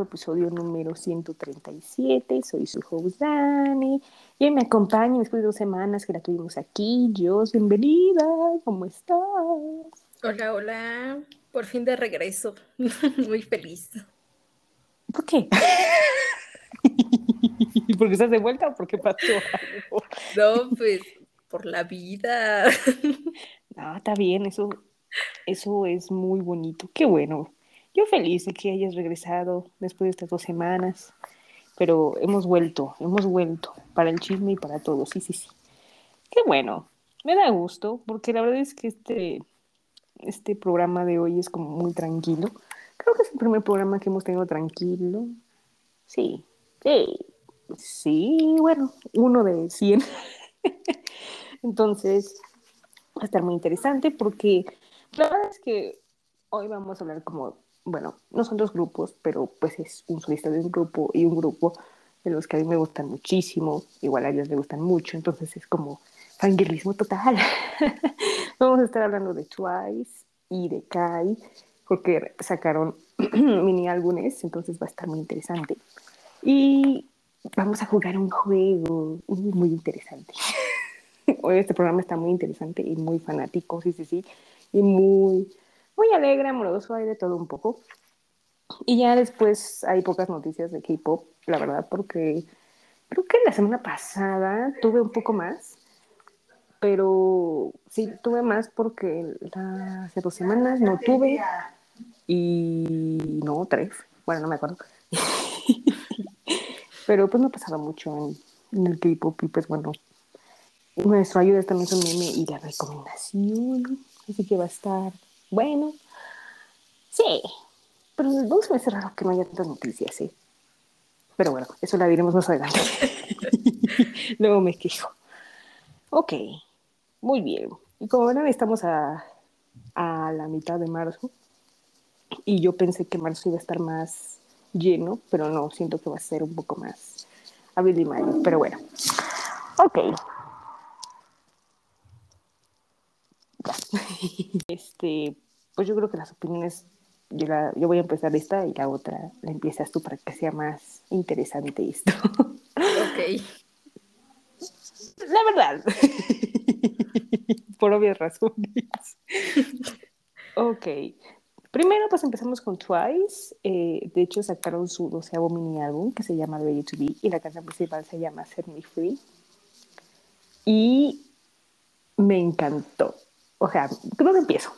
Episodio número 137. Soy su host Dani. Y me acompaña después de dos semanas que la tuvimos aquí. Yo, bienvenida. ¿Cómo estás? Hola, hola. Por fin de regreso. Muy feliz. ¿Por qué? ¿Porque estás de vuelta o porque pasó algo? No, pues por la vida. No, está bien, eso, eso es muy bonito. Qué bueno. Yo feliz de que hayas regresado después de estas dos semanas, pero hemos vuelto, hemos vuelto para el chisme y para todo, sí, sí, sí. Qué bueno, me da gusto, porque la verdad es que este, este programa de hoy es como muy tranquilo. Creo que es el primer programa que hemos tenido tranquilo. Sí, sí, sí, bueno, uno de 100. Entonces, va a estar muy interesante porque la verdad es que hoy vamos a hablar como bueno, no son dos grupos, pero pues es un solista de un grupo y un grupo de los que a mí me gustan muchísimo, igual a ellos les gustan mucho, entonces es como fangirlismo total. Vamos a estar hablando de Twice y de Kai, porque sacaron mini álbumes, entonces va a estar muy interesante. Y vamos a jugar un juego muy interesante. Hoy este programa está muy interesante y muy fanático, sí, sí, sí, y muy muy alegre, amoroso, hay de todo un poco. Y ya después hay pocas noticias de K-pop, la verdad, porque creo que la semana pasada tuve un poco más, pero sí tuve más porque hace dos semanas no tuve y no, tres, bueno, no me acuerdo. pero pues no ha pasado mucho en, el K-pop y pues bueno, nuestro ayuda también es meme y la recomendación, así que va a estar bueno, sí, pero no se me raro que no haya tantas noticias, sí. Pero bueno, eso la diremos más adelante. Luego me quejo. Ok, muy bien. Y como ven, estamos a, a la mitad de marzo. Y yo pensé que marzo iba a estar más lleno, pero no, siento que va a ser un poco más abril y mayo. Pero bueno, ok. Este, pues yo creo que las opiniones, yo, yo voy a empezar esta y la otra la empiezas tú para que sea más interesante esto. Ok. La verdad. Por obvias razones. ok. Primero, pues empezamos con Twice. Eh, de hecho, sacaron su doceavo mini álbum que se llama Ready to Be y la canción principal se llama Set Me Free. Y me encantó. O sea, ¿cómo empiezo?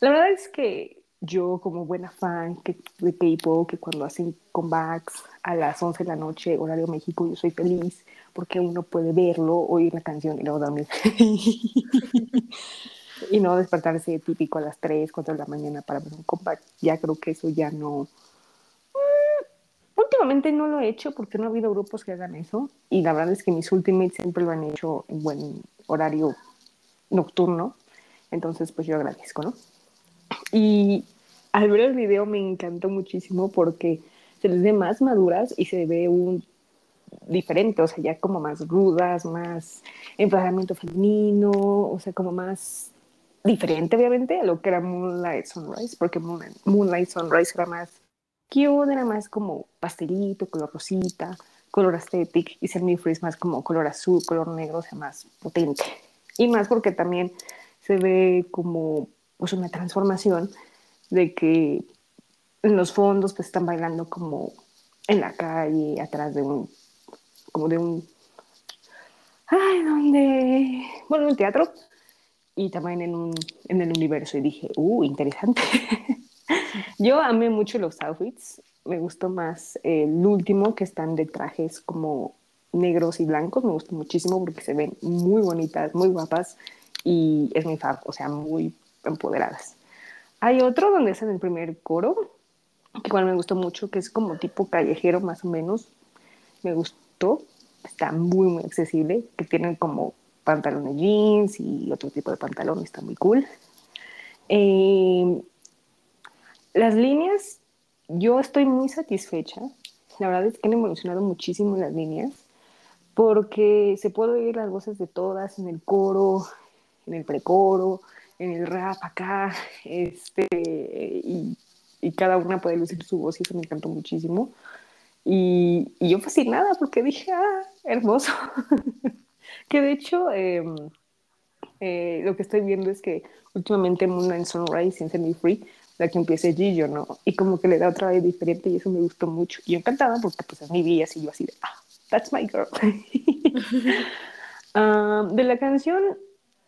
La verdad es que yo como buena fan de K-pop, que cuando hacen comebacks a las 11 de la noche, horario México, yo soy feliz porque uno puede verlo, oír la canción y luego dormir. y no despertarse típico a las 3, 4 de la mañana para ver un comeback. Ya creo que eso ya no... Mm, últimamente no lo he hecho porque no ha habido grupos que hagan eso y la verdad es que mis ultimates siempre lo han hecho en buen horario nocturno. Entonces, pues yo agradezco, ¿no? Y al ver el video me encantó muchísimo porque se les ve más maduras y se ve un diferente, o sea, ya como más rudas, más empoderamiento femenino, o sea, como más diferente, obviamente, a lo que era Moonlight Sunrise, porque Moonlight Sunrise era más cute, era más como pastelito, color rosita, color aesthetic, y Semi Free más como color azul, color negro, o sea, más potente. Y más porque también se ve como pues una transformación de que en los fondos pues están bailando como en la calle, atrás de un, como de un, ay, donde, bueno, en un teatro y también en, un, en el universo. Y dije, uh, interesante. Yo amé mucho los outfits, me gustó más el último que están de trajes como negros y blancos, me gustó muchísimo porque se ven muy bonitas, muy guapas y es mi fab, o sea, muy empoderadas. Hay otro donde es en el primer coro, que igual me gustó mucho, que es como tipo callejero más o menos. Me gustó, está muy, muy accesible, que tienen como pantalones jeans y otro tipo de pantalón, está muy cool. Eh, las líneas, yo estoy muy satisfecha. La verdad es que han evolucionado muchísimo las líneas porque se puede oír las voces de todas en el coro, en el precoro, en el rap acá, este, y y cada una puede lucir su voz y eso me encantó muchísimo. Y, y yo fascinada porque dije, ah, hermoso. que de hecho, em, eh, lo que estoy viendo es que últimamente Moonlight Sunrise y Semi Free, la que empieza Gillo, ¿no? Y como que le da otra vez diferente y eso me gustó mucho. Y yo encantada porque pues es mi vida así yo así de, ah, that's my girl. Ah, de la canción,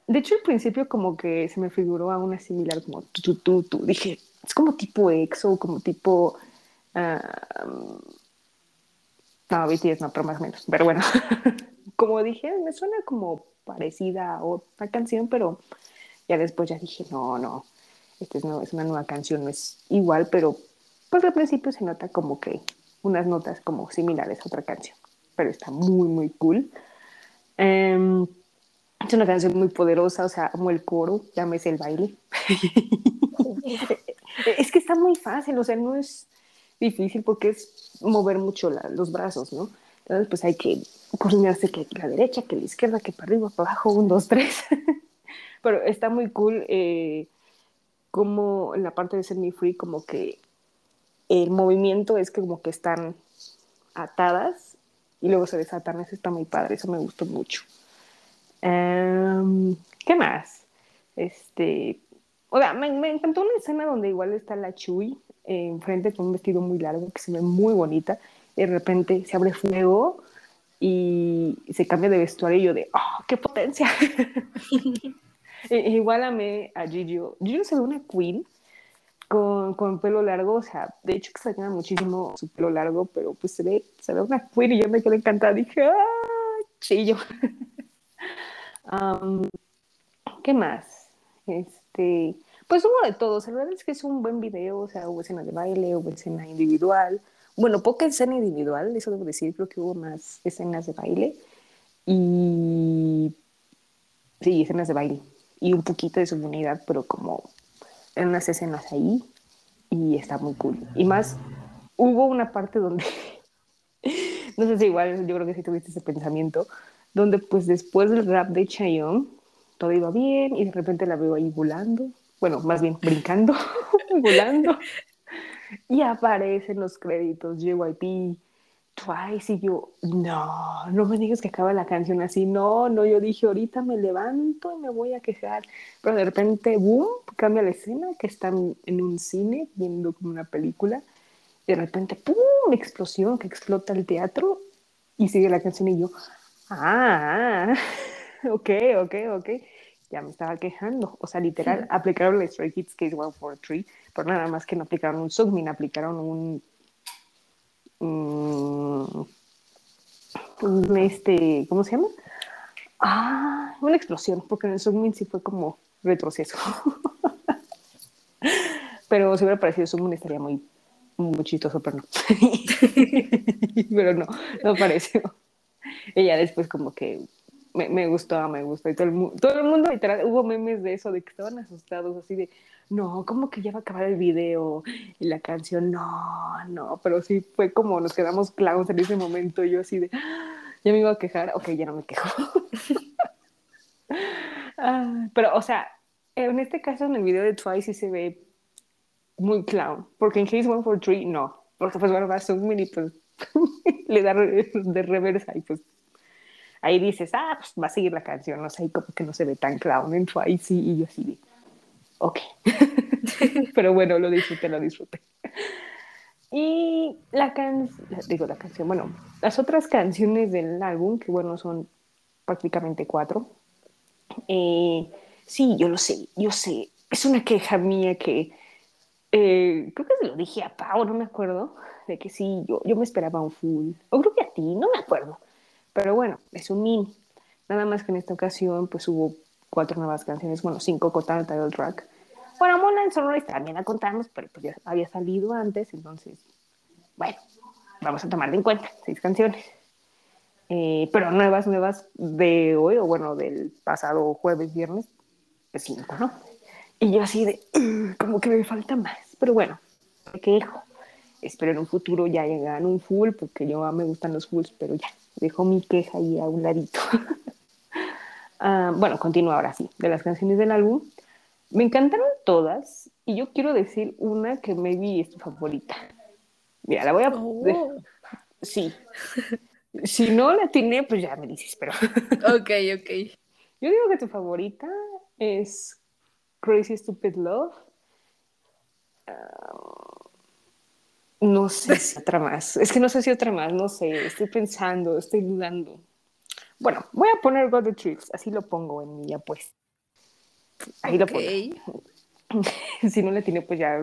de hecho al principio como que se me figuró a una similar como tu, tu, tu, Dije, es como tipo EXO, como tipo... Uh, no, BTS no, pero más o menos. Pero bueno, como dije, me suena como parecida a otra canción, pero ya después ya dije, no, no, esta es, no, es una nueva canción, no es igual, pero pues al principio se nota como que unas notas como similares a otra canción, pero está muy, muy cool. Em, es una canción muy poderosa, o sea, amo el coro, llámese el baile. es que está muy fácil, o sea, no es difícil porque es mover mucho los brazos, ¿no? Entonces, pues hay que coordinarse que la derecha, que la izquierda, que para arriba, para abajo, un, dos, tres. Pero está muy cool eh, como en la parte de Semi Free, como que el movimiento es que como que están atadas y luego se desatan. Eso está muy padre, eso me gustó mucho. Em, ¿Qué más? Este, o sea, me, me, encantó una escena donde igual está la Chuy eh, enfrente con un vestido muy largo que se ve muy bonita. Y de repente se abre fuego y se cambia de vestuario y yo de, ¡oh, qué potencia! igual amé a Gigi. Gigi se ve una queen con, con, pelo largo, o sea, de hecho extrañaba muchísimo su pelo largo, pero pues se ve, se ve una queen y yo me quedé encantada. Dije, ¡ah, chillo! ¿Qué más? Este, pues hubo de todos. La verdad es que es un buen video, o sea, hubo escena de baile, hubo escena individual. Bueno, poca escena individual, eso debo decir, creo que hubo más escenas de baile. Y sí, escenas de baile. Y un poquito de su unidad, pero como en unas escenas ahí. Y está muy cool. Y más, hubo una parte donde, no sé si igual, yo creo que sí tuviste ese pensamiento, donde pues después del rap de Chayon, todo iba bien y de repente la veo ahí volando, bueno, más bien brincando, volando, y aparecen los créditos, JYP, Twice, y yo, no, no me digas que acaba la canción así, no, no, yo dije, ahorita me levanto y me voy a quejar, pero de repente, boom, cambia la escena, que están en un cine viendo como una película, y de repente, pum, explosión, que explota el teatro, y sigue la canción y yo, ah, ok, ok, ok. Ya me estaba quejando. O sea, literal, aplicaron el Stray Kids Case 143, pero nada más que no aplicaron un Sugmin, aplicaron un. este, ¿Cómo se llama? Ah, una explosión, porque en el Sugmin sí fue como retroceso. pero si hubiera parecido Sugmin estaría muy, muy chistoso, pero no. pero no, no pareció. Ella después como que me, gustó, me gustó. Y todo el, todo el mundo, literal, hubo memes de eso, de que estaban asustados, así de, no, ¿cómo que ya va a acabar el video? Y la canción, no, no, pero sí fue como nos quedamos clowns en ese momento. yo así de, ya me iba a quejar, ok, ya no me quejo. ah, pero, o sea, en este caso, en el video de Twice sí se ve muy clown, porque en Case 143 no, porque pues bueno, va a zoom y pues le da de reversa y pues ahí dices, ah, pues va a seguir la canción, no sé, y como que no se ve tan clown en Twice y yo así de, ok. Pero bueno, lo disfruté, lo disfruté. Y la canción, digo la canción, bueno, las otras canciones del álbum, que bueno, son prácticamente cuatro. Eh, sí, yo lo sé, yo sé, es una queja mía que eh, creo que se lo dije a Pau, no me acuerdo, de que sí, yo, yo me esperaba un full, o creo que a ti, no me acuerdo, pero bueno, es un mini. Nada más que en esta ocasión pues hubo cuatro nuevas canciones, bueno, cinco contando title track. Bueno, en Sunrise también la contamos, pero pues ya había salido antes, entonces, bueno, vamos a tomarla en cuenta, seis canciones. Eh, pero nuevas, nuevas de hoy, o bueno, del pasado jueves, viernes, es cinco, ¿no? Y yo así de, como que me falta más, pero bueno, me quejo. Espero en un futuro ya llegar un full, porque yo me gustan los fulls, pero ya, dejo mi queja ahí a un ladito. uh, bueno, continúo ahora sí, de las canciones del álbum. Me encantaron todas y yo quiero decir una que maybe es tu favorita. Mira, la voy a... Oh. Sí. Si no la tiene, pues ya me dices, pero... Ok, ok. Yo digo que tu favorita es Crazy Stupid Love. Ah, no sé si otra más. Es que no sé si otra más, no sé. Estoy pensando, estoy dudando. Bueno, voy a poner God the Tricks, así lo pongo en mi apuesta. Ahí lo pongo. si no le tiene, pues ya,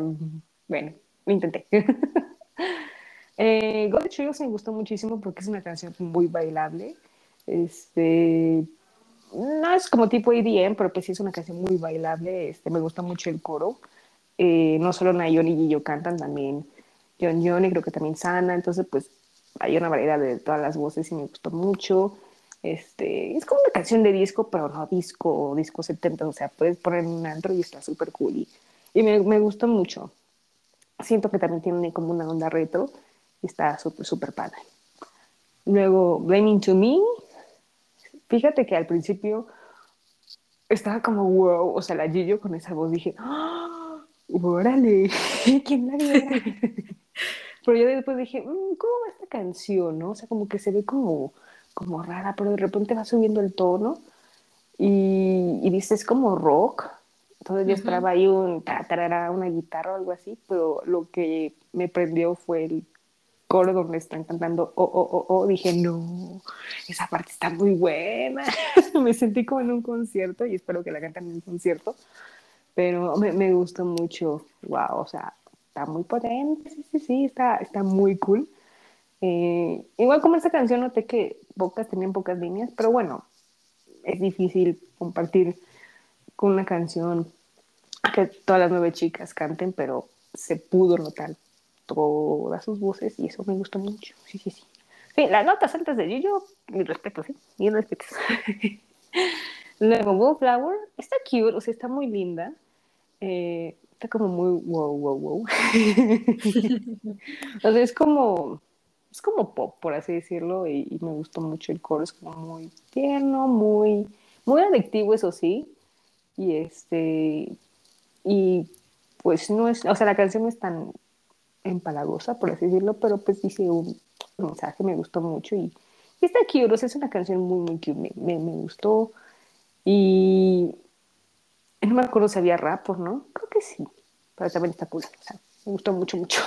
bueno, lo intenté. eh, God the Tricks me gustó muchísimo porque es una canción muy bailable. Este, no es como tipo EDM, pero pues sí es una canción muy bailable. Este, me gusta mucho el coro. Eh, no solo Nayon y Gillo cantan, también John John y creo que también Sana. Entonces, pues hay una variedad de todas las voces y me gustó mucho. Este, es como una canción de disco, pero no disco, disco 70, o sea, puedes poner un antro y está súper cool. Y, me, me, gustó mucho. Siento que también tiene como una onda retro y está súper, súper padre. Luego, Blaming to Me. Fíjate que al principio estaba como wow, o sea, la Gillo con esa voz dije, ¡Oh, ¡órale! ¿Quién la? Pero yo después dije, mmm, ¿cómo va esta canción? ¿no? O sea, como que se ve como como rara, pero de repente va subiendo el tono y, y dices como rock. Entonces yo esperaba ahí un tarara, una guitarra o algo así, pero lo que me prendió fue el coro donde están cantando oh, oh, oh, oh. Dije, no, esa parte está muy buena. me sentí como en un concierto y espero que la canten en un concierto, pero me, me gustó mucho. Wow, o sea, está muy potente, sí, sí, sí, está, está muy cool. Eh, igual como esta canción noté que pocas tenían pocas líneas, pero bueno, es difícil compartir con una canción que todas las nueve chicas canten, pero se pudo notar todas sus voces y eso me gustó mucho. Sí, sí, sí. Sí, las notas altas de Gillo, mi respeto, sí, mi respeto. Luego, Wallflower, está cute, o sea, está muy linda. Eh, como muy wow, wow, wow. o sea, es como es como pop, por así decirlo, y, me gustó mucho el coro, es como muy tierno, muy, muy adictivo, eso sí, y este, y pues no es, o sea, la canción no es tan empalagosa, por así decirlo, pero pues dice un, mensaje, me gustó mucho, y, está cute, o es una canción muy, muy cute, me, me, me gustó, y no me acuerdo si había rap o no, creo que sí, pero también está cool, o sea, me gustó mucho, mucho.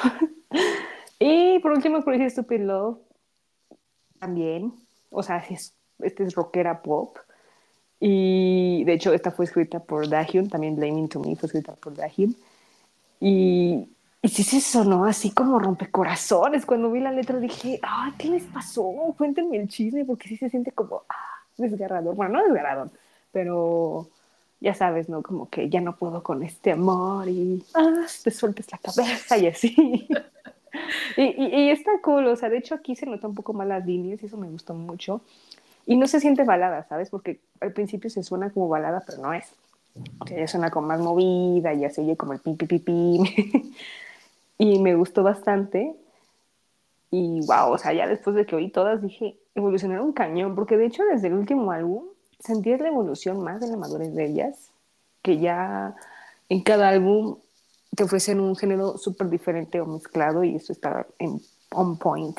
Y por último, Crazy Stupid Love también. O sea, es, este es rockera pop. Y de hecho, esta fue escrita por Dahyun, también Blaming to Me fue escrita por Dahyun. Y, y sí se sonó así como rompecorazones. Cuando vi la letra dije, ah, ¿qué les pasó? Cuéntenme el chisme, porque sí se siente como ah, desgarrador. Bueno, no desgarrador, pero ya sabes, ¿no? Como que ya no puedo con este amor y ah, te sueltes la cabeza y así. y, y, está cool, o sea, de hecho aquí se nota un poco más las líneas y eso me gustó mucho. Y no se siente balada, ¿sabes? Porque al principio se suena como balada, pero no es. O sea, ya suena como más movida, ya se oye como el pim, pim, pim, pim. y me gustó bastante. Y wow, o sea, ya después de que oí todas dije, evolucionaron un cañón, porque de hecho desde el último álbum sentí la evolución más de la madurez de ellas, que ya en cada álbum te ofrecen un género súper diferente o mezclado y eso está en on point.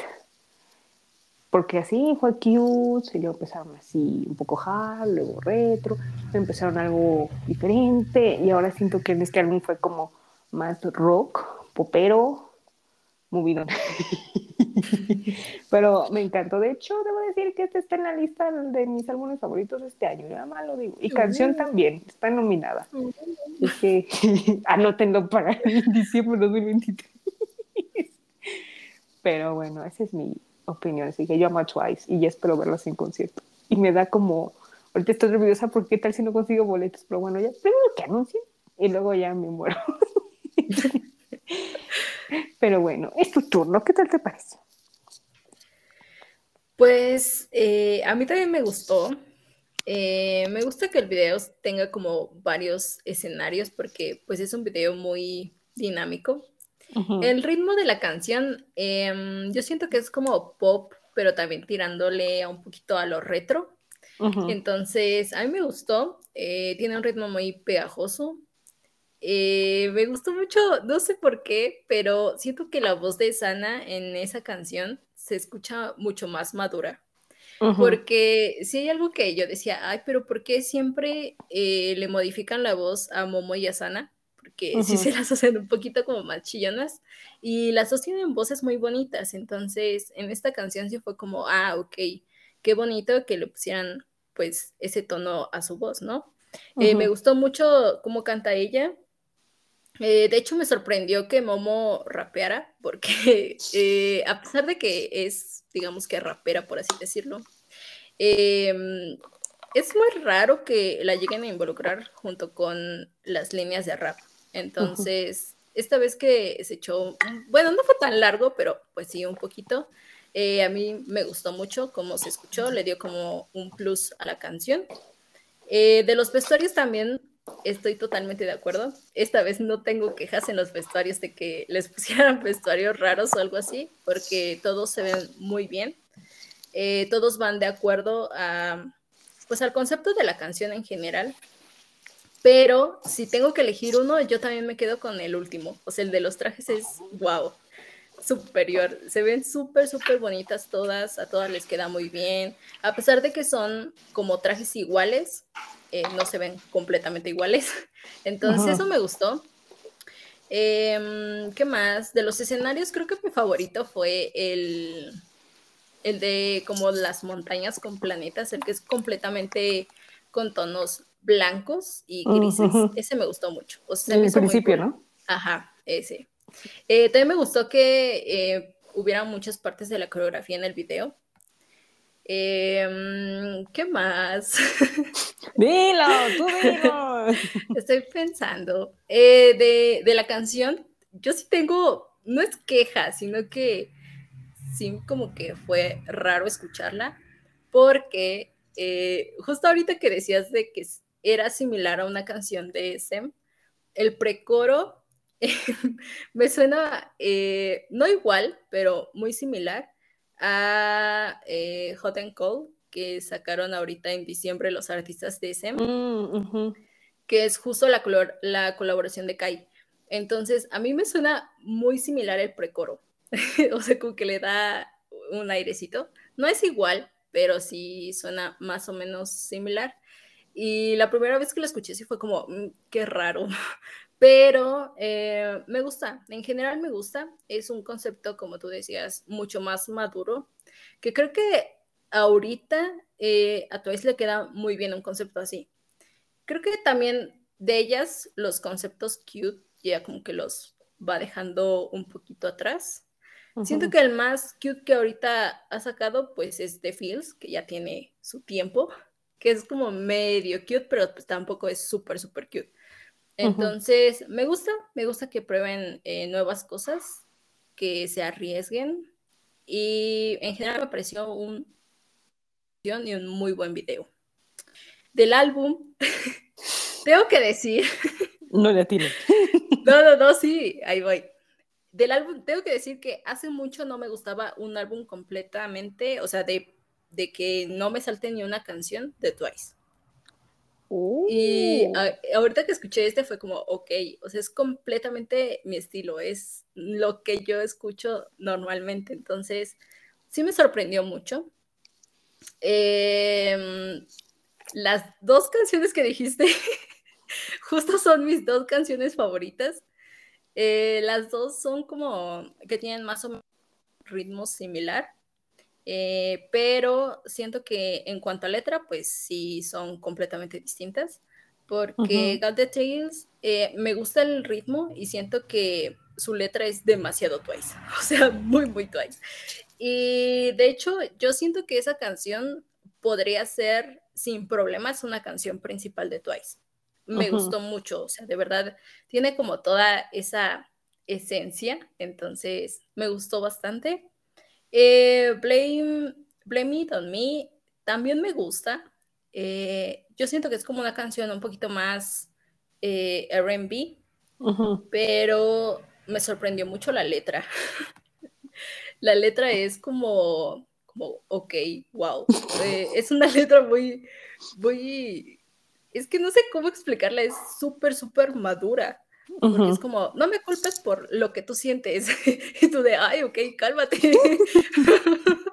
Porque así fue cute, y empezaron así un poco hard, luego retro, empezaron algo diferente y ahora siento que en este álbum fue como más rock, popero, movido. Pero me encantó. De hecho, debo decir que este está en la lista de mis álbumes favoritos de este año. Nada más lo digo. Y canción también está nominada. Así que anótenlo para diciembre de 2023. Pero bueno, esa es mi opinión. Así que yo amo a Twice y ya espero verlos en concierto. Y me da como. Ahorita estoy nerviosa porque tal si no consigo boletos. Pero bueno, ya primero que anuncien y luego ya me muero. Pero bueno, es tu turno. ¿Qué tal te parece? Pues eh, a mí también me gustó. Eh, me gusta que el video tenga como varios escenarios porque pues es un video muy dinámico. El ritmo de la canción, em, yo siento que es como pop, pero también tirándole a un poquito a lo retro. Entonces, a mí me gustó. Eh, tiene un ritmo muy pegajoso. Eh, me gustó mucho, no sé por qué, pero siento que la voz de Sana en esa canción se escucha mucho más madura. Porque si hay algo que yo decía, ay, pero ¿por qué siempre eh, le modifican la voz a Momo y a Sana? Porque sí se las hacen un poquito como más chillonas y las dos tienen voces muy bonitas. Entonces, en esta canción sí fue como, ah, ok, qué bonito que le pusieran pues ese tono a su voz, ¿no? Eh, me gustó mucho cómo canta ella. Eh, de hecho, me sorprendió que Momo rapeara, porque eh, a pesar de que es, digamos que rapera, por así decirlo, em, es muy raro que la lleguen a involucrar junto con las líneas de rap. Entonces, esta vez que se echó, bueno, no fue tan largo, pero pues sí, un poquito. Eh, a mí me gustó mucho cómo se escuchó, le dio como un plus a la canción. de los vestuarios también estoy totalmente de acuerdo. Esta vez no tengo quejas en los vestuarios de que les pusieran vestuarios raros o algo así, porque todos se ven muy bien. Eh, todos van de acuerdo a, pues, al concepto de la canción en general. Pero si tengo que elegir uno, yo también me quedo con el último. O sea, el de los trajes es wow, superior. Se ven súper, súper bonitas todas. A todas les queda muy bien. A pesar de que son como trajes iguales, eh, no se ven completamente iguales. Entonces, eso me gustó. Em, ¿Qué más? De los escenarios, creo que mi favorito fue el, el de como las montañas con planetas, el que es completamente con tonos blancos y grises. Ese me gustó mucho. en el principio, ¿no? Ajá, ese. Eh, también me gustó que eh, hubiera muchas partes de la coreografía en el video. Em, ¿Qué más? Dilo, tú dilo. Estoy pensando. Eh, de, la canción, yo sí tengo, no es queja, sino que sí como que fue raro escucharla, porque eh, justo ahorita que decías de que era similar a una canción de SM, el precoro me suena eh, no igual, pero muy similar a eh, Hot and Cold, que sacaron ahorita en diciembre los artistas de SM, mm, que es justo la, la colaboración de Kai. Entonces, a mí me suena muy similar el precoro, o sea, como que le da un airecito. No es igual, pero sí suena más o menos similar. Y la primera vez que lo escuché sí fue como, mm, qué raro, pero eh, me gusta, en general me gusta, es un concepto, como tú decías, mucho más maduro, que creo que ahorita eh, a Twice le queda muy bien un concepto así. Creo que también de ellas los conceptos cute ya como que los va dejando un poquito atrás. Siento que el más cute que ahorita ha sacado pues es The Feels, que ya tiene su tiempo, que es como medio cute, pero pues tampoco es súper, súper cute. Entonces, me gusta, me gusta que prueben eh, nuevas cosas, que se arriesguen y en general me pareció un y un muy buen video. Del álbum, tengo que decir. No le atino. no, no, no, sí, ahí voy. Del álbum, tengo que decir que hace mucho no me gustaba un álbum completamente, o sea, de, de que no me salte ni una canción de Twice. Y uh. ahorita que escuché este fue como, ok, o sea, es completamente mi estilo, es lo que yo escucho normalmente. Entonces, sí me sorprendió mucho. Em, las dos canciones que dijiste justo son mis dos canciones favoritas. Eh, las dos son como que tienen más o menos ritmo similar. Eh, pero siento que en cuanto a letra, pues sí son completamente distintas, porque Got the Tales eh, me gusta el ritmo y siento que su letra es demasiado Twice, o sea, muy, muy Twice. Y de hecho, yo siento que esa canción podría ser sin problemas una canción principal de Twice. Me gustó mucho, o sea, de verdad, tiene como toda esa esencia, entonces me gustó bastante. Eh, Blame, Blame It On Me también me gusta. Eh, yo siento que es como una canción un poquito más eh, RB, pero me sorprendió mucho la letra. la letra es como, como ok, wow. es una letra muy, muy, es que no sé cómo explicarla, es súper, súper madura. Porque es como, no me culpes por lo que tú sientes. y tú de, ay, ok, cálmate.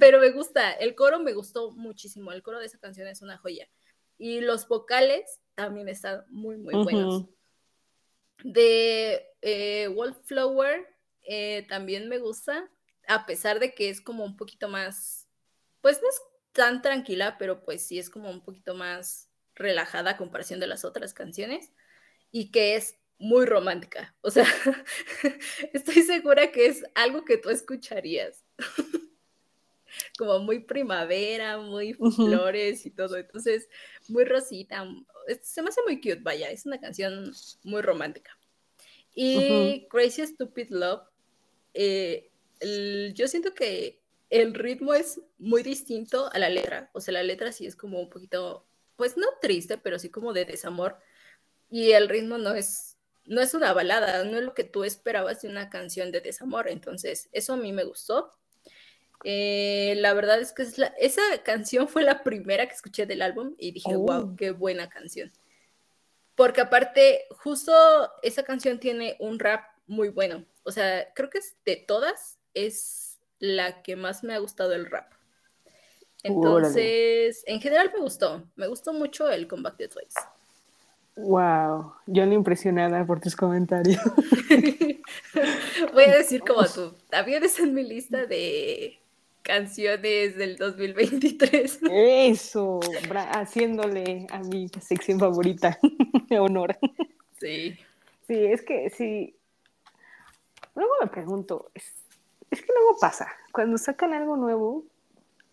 Pero me gusta, el coro me gustó muchísimo. El coro de esa canción es una joya. Y los vocales también están muy, muy buenos. De eh, Wallflower eh, también me gusta, a pesar de que es como un poquito más, pues no es tan tranquila, pero pues sí es como un poquito más relajada a comparación de las otras canciones y que es muy romántica. O sea, estoy segura que es algo que tú escucharías. como muy primavera, muy flores y todo. Entonces, muy rosita. Se me hace muy cute, vaya. Es una canción muy romántica. Y Crazy Stupid Love, eh, yo siento que el ritmo es muy distinto a la letra. O sea, la letra sí es como un poquito, pues no triste, pero sí como de desamor. Y el ritmo no es, no es una balada, no es lo que tú esperabas de una canción de desamor. Entonces, eso a mí me gustó. Eh, la verdad es que esa canción fue la primera que escuché del álbum y dije, wow, oh. qué buena canción. Porque aparte, justo esa canción tiene un rap muy bueno. O sea, creo que es de todas, es la que más me ha gustado el rap. Entonces, en general me gustó. Me gustó mucho el Comeback de Twice. Wow, yo no impresionada por tus comentarios. Voy a decir como tú, también es en mi lista de canciones del 2023. Eso, haciéndole a mi sección favorita honor. Sí. Sí, es que sí. Luego me pregunto, es, es que luego pasa, cuando sacan algo nuevo,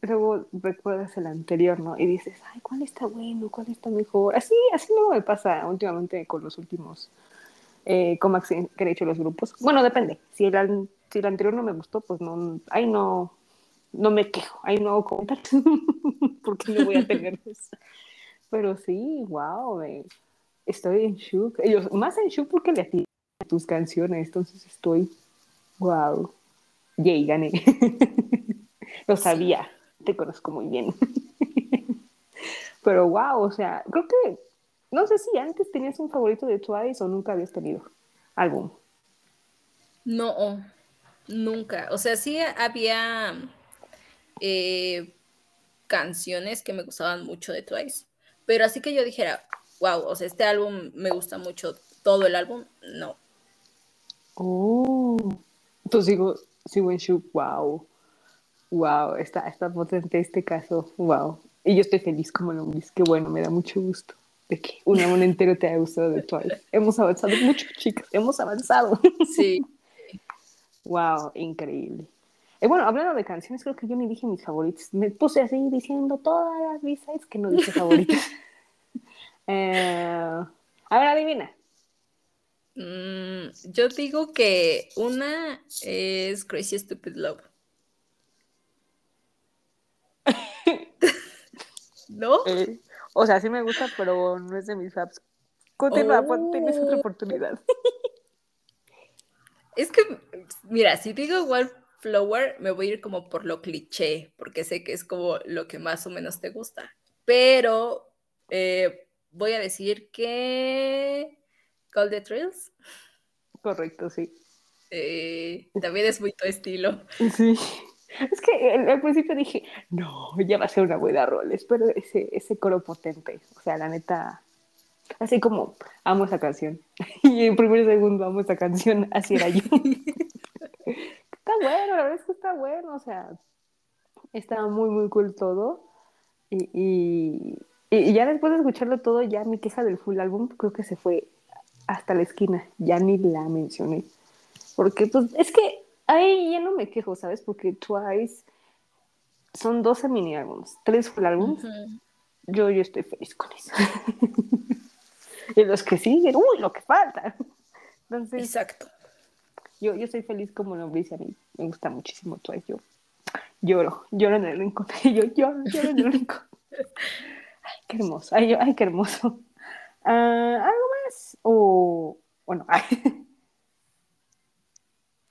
luego recuerdas el anterior, ¿no? Y dices, ay, ¿cuál está bueno? ¿Cuál está mejor? Así, así luego me pasa últimamente con los últimos eh, comax que han hecho los grupos. Bueno, depende. Si el, si el anterior no me gustó, pues no, ahí no, no me quejo, ahí no hago comentarios, porque no voy a tener eso. Pero sí, wow, estoy en shock. Ellos, más en shock porque le atiendo tus canciones, entonces estoy, wow, yay, gané. Lo sabía, te conozco muy bien. Pero wow, o sea, creo que, no sé si antes tenías un favorito de Twice o nunca habías tenido álbum. No, nunca. O sea, sí había eh, canciones que me gustaban mucho de Twice. Pero así que yo dijera, wow, o sea, este álbum me gusta mucho, todo el álbum, no. Oh, entonces sigo, sigo en shock, wow, wow, está, está potente este caso, wow. Y yo estoy feliz como lo ves, que bueno, me da mucho gusto de que un álbum entero te haya gustado de Twice. hemos avanzado mucho, chicas, hemos avanzado. Sí. wow, increíble. Eh, bueno, hablando de canciones, creo que yo ni dije mis favoritos. Me puse así diciendo todas las b que no dije favoritos. eh, a ver, adivina. Mm, yo digo que una es Crazy Stupid Love. ¿No? Eh, o sea, sí me gusta, pero no es de mis faps. Continúa, tienes otra oh. oportunidad. Es que, mira, si digo igual Flower, me voy a ir como por lo cliché, porque sé que es como lo que más o menos te gusta. Pero eh, voy a decir que Call the Trails. Correcto, sí. Eh, también es muy tu estilo. Sí. Es que al, principio dije, no, ya va a ser una buena roles, pero ese, ese coro potente, o sea, la neta, así como amo esa canción. Y en primer segundo amo esa canción, así era yo. está bueno, la verdad es que está bueno, o sea, está muy, muy cool todo. Y, y, y, ya después de escucharlo todo, ya mi queja del full álbum creo que se fue hasta la esquina, ya ni la mencioné. Porque pues es que ahí ya no me quejo, ¿sabes? Porque Twice son 12 mini álbums, tres full álbums. Yo, yo estoy feliz con eso. y los que siguen, uy, lo que falta. Entonces, Exacto. Yo, yo soy feliz como lo dice a mí. Me gusta muchísimo Twice. Yo lloro, lloro en el rincón. Yo lloro, lloro en el rincón. Ay, qué hermoso. Ay, ay qué hermoso. Ah, ¿Algo más? O, bueno, ay.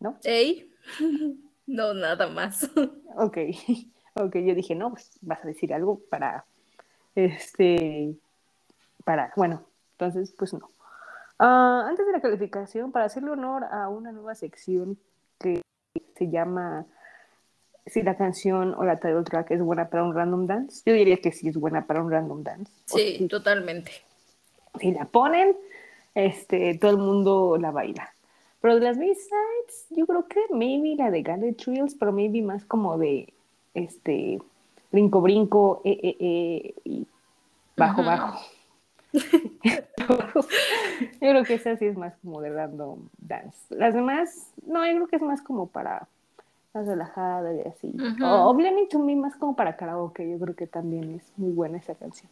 ¿No? ¿Ey? No, nada más. Ok, ok, yo dije, no, pues vas a decir algo para, este, para, bueno, entonces, pues no. Ah, antes de la calificación, para hacerle honor a una nueva sección que se llama si la canción o la title track es buena para un random dance, yo diría que sí es buena para un random dance. Sí, totalmente. Si la ponen, este, todo el mundo la baila. Pero de las B-sides, yo creo que maybe la de Gallet Trills, pero maybe más como de este brinco, brinco, eh, eh, eh, y bajo, bajo. yo creo que esa sí es más como de random dance. Las demás, no, yo creo que es más como para más relajada y así. Obviamente to Me más como para karaoke, yo creo que también es muy buena esa canción.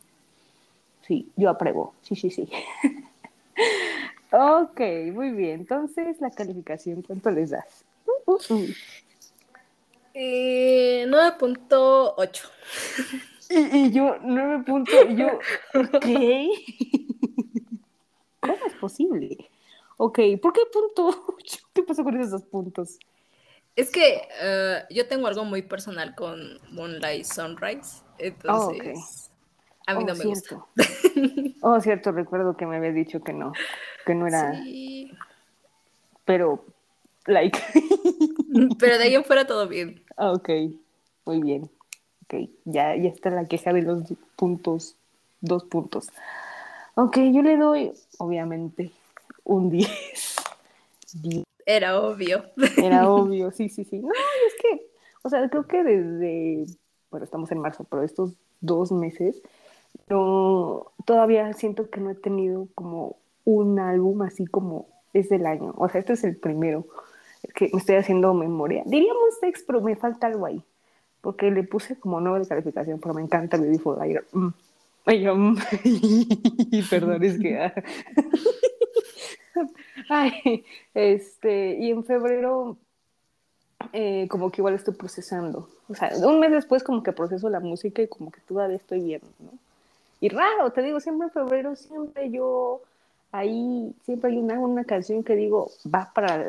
Sí, yo apruebo, sí, sí, sí. ok, muy bien. Entonces, la calificación, ¿cuánto les das? Uh, uh, uh. Eh, 9.8. Y, y, yo, 9. yo, ok. ¿Cómo es posible? Ok, ¿por qué punto 8? ¿Qué pasó con esos dos puntos? Es que uh, yo tengo algo muy personal con Moonlight Sunrise, entonces a mí oh, no me gusta. oh, cierto, recuerdo que me habías dicho que no, que no era. Sí. Pero, like. Pero de ahí en fuera todo bien. Ah, ok, muy bien. Ok, ya, ya está la queja de los puntos, dos puntos. Ok, yo le doy, obviamente, un 10. Era obvio. Era obvio, sí, sí, sí. No, es que, o sea, creo que desde, bueno, estamos en marzo, pero estos dos meses, no, todavía siento que no he tenido como un álbum así como es del año. O sea, este es el primero que me estoy haciendo memoria. Diríamos text, pero me falta algo ahí. Porque le puse como nueva de calificación, pero me encanta Beautiful Liar. Mm. Ay, mm. perdón, es que... Ah. Este, y en febrero eh, como que igual estoy procesando. O sea, un mes después como que proceso la música y como que todavía estoy viendo, ¿no? Y raro, te digo, siempre en febrero, siempre yo, ahí, siempre hay una, una canción que digo, va para,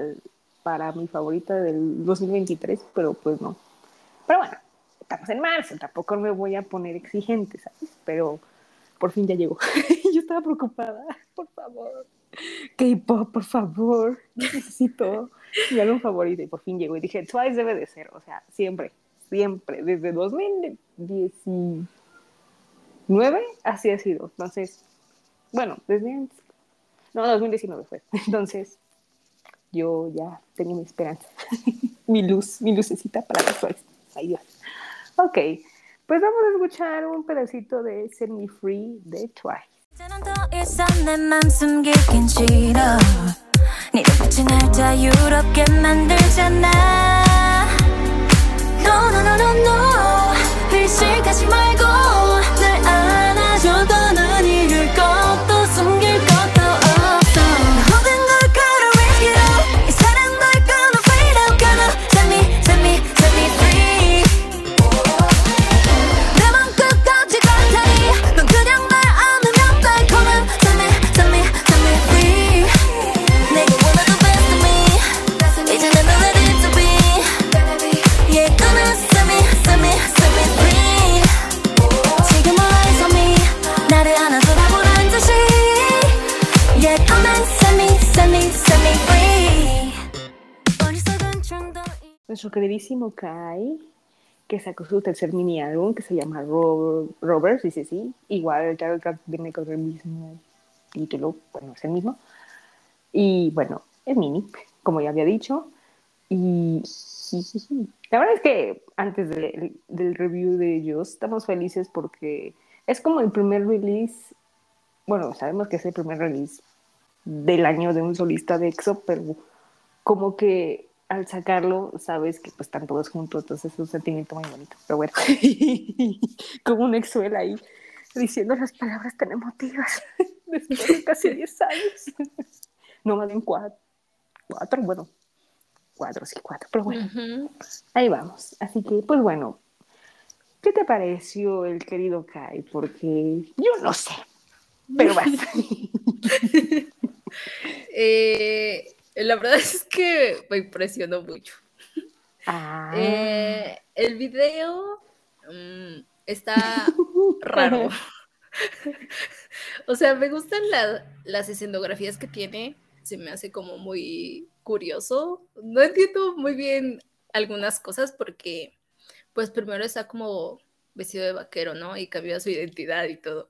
para mi favorita del 2023, pero pues no. Pero bueno, estamos en marzo, tampoco me voy a poner exigente, ¿sabes? Pero por fin ya llegó. yo estaba preocupada, por favor. K-pop, por favor, necesito mi álbum favorito y por fin llegó y dije, Twice debe de ser, o sea, siempre, siempre, desde 2019 así ha sido, entonces, bueno, desde, no, 2019 fue, entonces yo ya tenía mi esperanza, mi luz, mi lucecita para los Twice, ay Dios. Ok, pues vamos a escuchar un pedacito de Set Me Free de Twice. 이제는 더 이상 내맘 숨기긴 싫어 네 눈빛이 날 자유롭게 만들잖아 No no no no no 의식하지 말고 nuestro queridísimo Kai, que sacó su tercer mini álbum que se llama Robert, sí, sí, sí. Igual el title track viene con el mismo título, bueno, es el mismo. Y bueno, es mini, como ya había dicho. Y la verdad es que antes del review de ellos, estamos felices porque es como el primer release. Bueno, sabemos que es el primer release del año de un solista de EXO, pero como que al sacarlo, sabes que pues están todos juntos, entonces es un sentimiento muy bonito. Pero bueno, como un exuel ahí diciendo las palabras tan emotivas después de casi 10 años. no más bien cuatro, cuatro, bueno, cuatro, sí, cuatro, pero bueno, ahí vamos. Así que, pues bueno, ¿qué te pareció el querido Kai? Porque yo no sé, pero vas. eh la verdad es que me impresionó mucho. Ah. Eh, el video mm, está raro. o sea, me gustan las escenografías que tiene, se me hace como muy curioso. No entiendo muy bien algunas cosas porque, pues primero está como vestido de vaquero, ¿no? Y cambió su identidad y todo.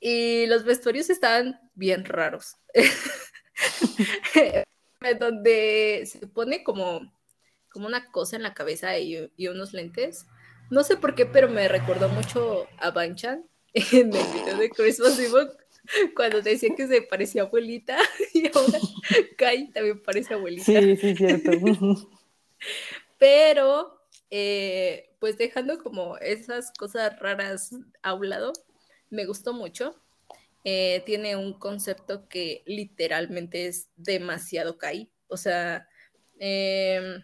Y los vestuarios estaban bien raros. Donde se pone como, como una cosa en la cabeza y, y, unos lentes. No sé por qué, pero me recordó mucho a Banchan en el video de Christmas Eve cuando decía que se parecía abuelita y ahora Kai también parece abuelita. Sí, sí, cierto. Pero, eh, pues dejando como esas cosas raras a un lado, me gustó mucho. Eh, tiene un concepto que literalmente es demasiado Kai. O sea, em,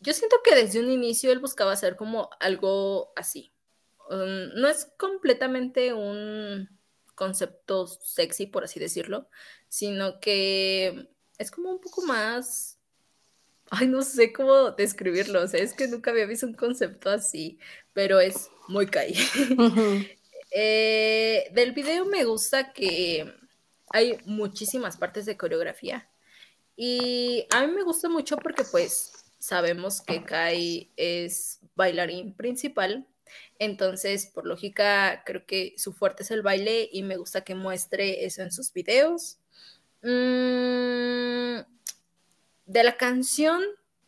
yo siento que desde un inicio él buscaba hacer como algo así. Um, no es completamente un concepto sexy, por así decirlo, sino que es como un poco más... Ay, no sé cómo describirlo, o sea, es que nunca había visto un concepto así, pero es muy Kai. Eh, del video me gusta que hay muchísimas partes de coreografía y a mí me gusta mucho porque pues sabemos que Kai es bailarín principal entonces, por lógica, creo que su fuerte es el baile y me gusta que muestre eso en sus videos. Mm, de la canción,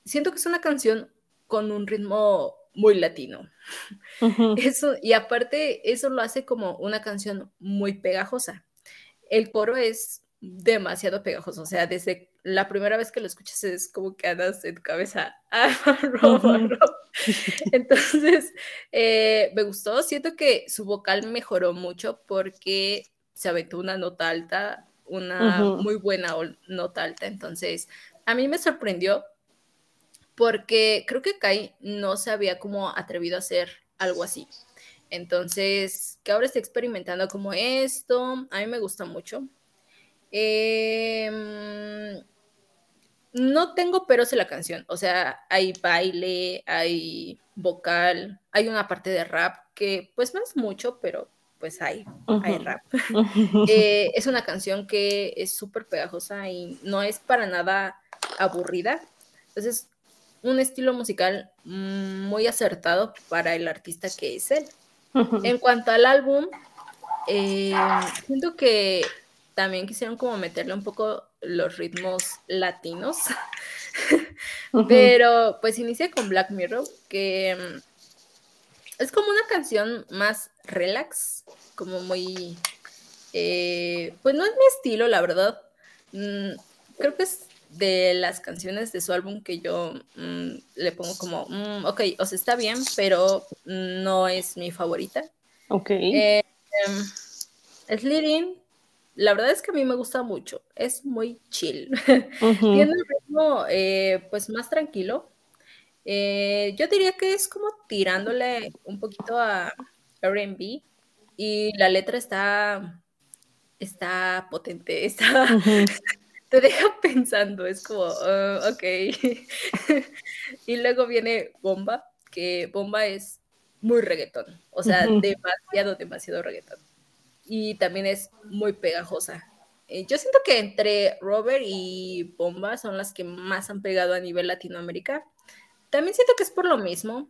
siento que es una canción con un ritmo muy latino. Eso, y aparte, eso lo hace como una canción muy pegajosa. El coro es demasiado pegajoso, o sea, desde la primera vez que lo escuchas es como que andas en tu cabeza, ah, Entonces, eh, me gustó, siento que su vocal mejoró mucho porque se aventó una nota alta, una muy buena nota alta, entonces a mí me sorprendió porque creo que Kai no se había como atrevido a hacer algo así. Entonces, que ahora esté experimentando como esto, a mí me gusta mucho. Eh, no tengo peros en la canción, o sea, hay baile, hay vocal, hay una parte de rap que pues no es mucho, pero pues hay, hay rap. Eh, es una canción que es súper pegajosa y no es para nada aburrida. Entonces, un estilo musical muy acertado para el artista que es él. En cuanto al álbum, eh, siento que también quisieron como meterle un poco los ritmos latinos. Pero pues inicia con Black Mirror, que mm, es como una canción más relax, como muy... Eh, pues no es mi estilo, la verdad. Mm, creo que es de las canciones de su álbum que yo mm, le pongo como, ok, o sea, está bien, pero no es mi favorita. Ok. Eh, Leading la verdad es que a mí me gusta mucho, es muy chill. Tiene un ritmo eh, pues más tranquilo. Eh, yo diría que es como tirándole un poquito a RB y la letra está, está potente, está, te deja pensando, es como, oh, ok. y luego viene Bomba, que Bomba es muy reggaetón, o sea, demasiado, demasiado reggaetón y también es muy pegajosa. Eh, yo siento que entre Robert y Bomba son las que más han pegado a nivel Latinoamérica. También siento que es por lo mismo,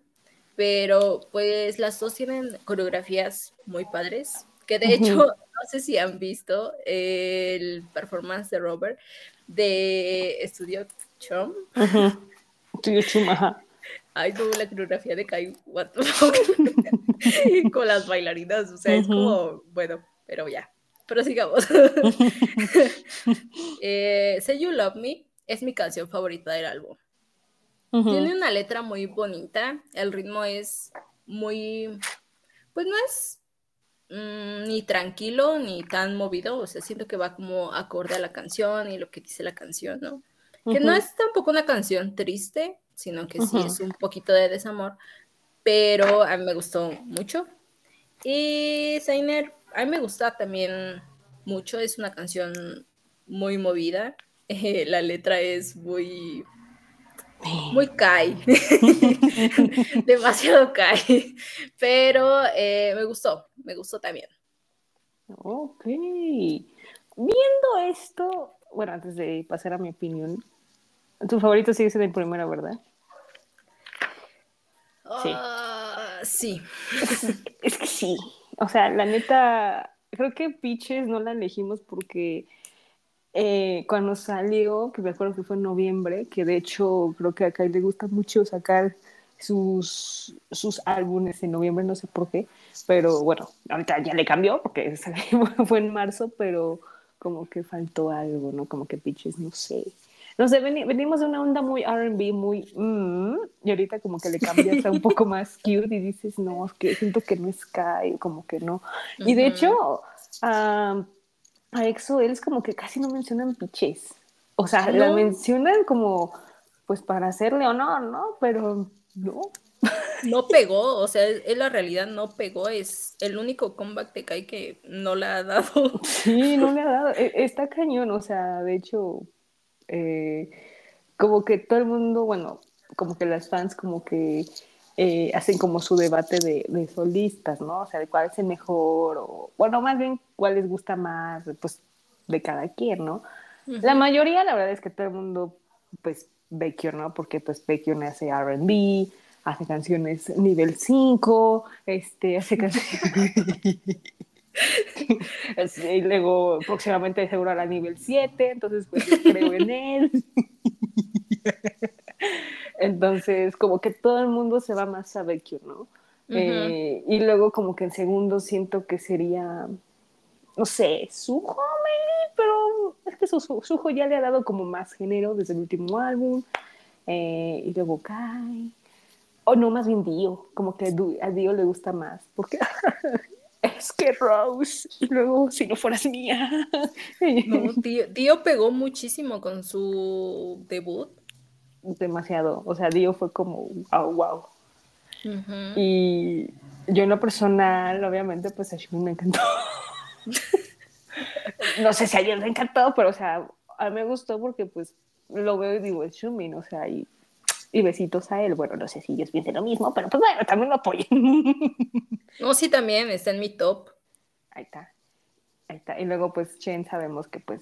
pero pues las dos tienen coreografías muy padres, que de hecho, no sé si han visto el performance de Robert de Estudio Chum. Estudio Chum, ajá. Ay, como la coreografía de Kai, what con las bailarinas, o sea, es como, bueno, pero ya, pero sigamos. eh, Say You Love Me es mi canción favorita del álbum. Tiene una letra muy bonita, el ritmo es muy, pues no es mm, ni tranquilo ni tan movido, o sea, siento que va como acorde a la canción y lo que dice la canción, ¿no? Que no es tampoco una canción triste, sino que sí es un poquito de desamor, pero a mí me gustó mucho. Y Zainer a mí me gusta también mucho, es una canción muy movida, la letra es muy, muy Kai, demasiado Kai, pero eh, me gustó, me gustó también. Ok. Viendo esto, bueno, antes de pasar a mi opinión, tu favorito sigue siendo el primero, ¿verdad? Sí. Uh, sí. Es, que sí. O sea, la neta, creo que Peaches no la elegimos porque eh, cuando salió, que me acuerdo que fue en noviembre, que de hecho creo que a Kai le gusta mucho sacar sus, sus álbumes en noviembre, no sé por qué, pero bueno, ahorita ya le cambió porque fue en marzo, pero como que faltó algo, ¿no? Como que Peaches, no sé. No sé, venimos de una onda muy RB, muy. Mm, y ahorita como que le cambias a un poco más cute y dices, no, es que siento que no es Kai, como que no. Y de hecho, a EXO, él es como que casi no mencionan Peaches. O sea, la mencionan como, pues para hacerle honor, ¿no? Pero no. No pegó, o sea, es la realidad, no pegó, es el único comeback de Kai que no le ha dado. Sí, no le ha dado, e, está cañón, o sea, de hecho, eh, como que todo el mundo, bueno, como que las fans como que eh, hacen como su debate de, solistas, ¿no? O sea, de cuál es el mejor, o bueno, más bien cuál les gusta más, pues de cada quien, ¿no? La mayoría, la verdad es que todo el mundo, pues, Baekhyun, ¿no? Porque pues Baekhyun hace R&B, hace canciones nivel 5, este, hace canciones... y luego próximamente seguro a nivel 7, entonces pues yo creo en él. entonces como que todo el mundo se va más a Baekhyun, ¿no? Eh, y luego como que en segundo siento que sería, no sé, Suho, pero es que Suho ya le ha dado como más género desde el último álbum. Eh, y luego Kai. O no, más bien Dio, como que a Dio le gusta más, porque es que Rose, y luego si no fueras mía. No, Dio, pegó muchísimo con su debut. Demasiado, o sea, Dio fue como, wow, wow. Y yo en lo personal, obviamente, pues a Shumi me encantó. no sé si a él le encantó, pero o sea, a mí me gustó porque pues lo veo y digo, es Shumin, o sea, y, y besitos a él. Bueno, no sé si ellos piensen lo mismo, pero pues bueno, también lo apoyen. No, sí, también está en mi top. Ahí está. Ahí está. Y luego, pues, Chen sabemos que, pues,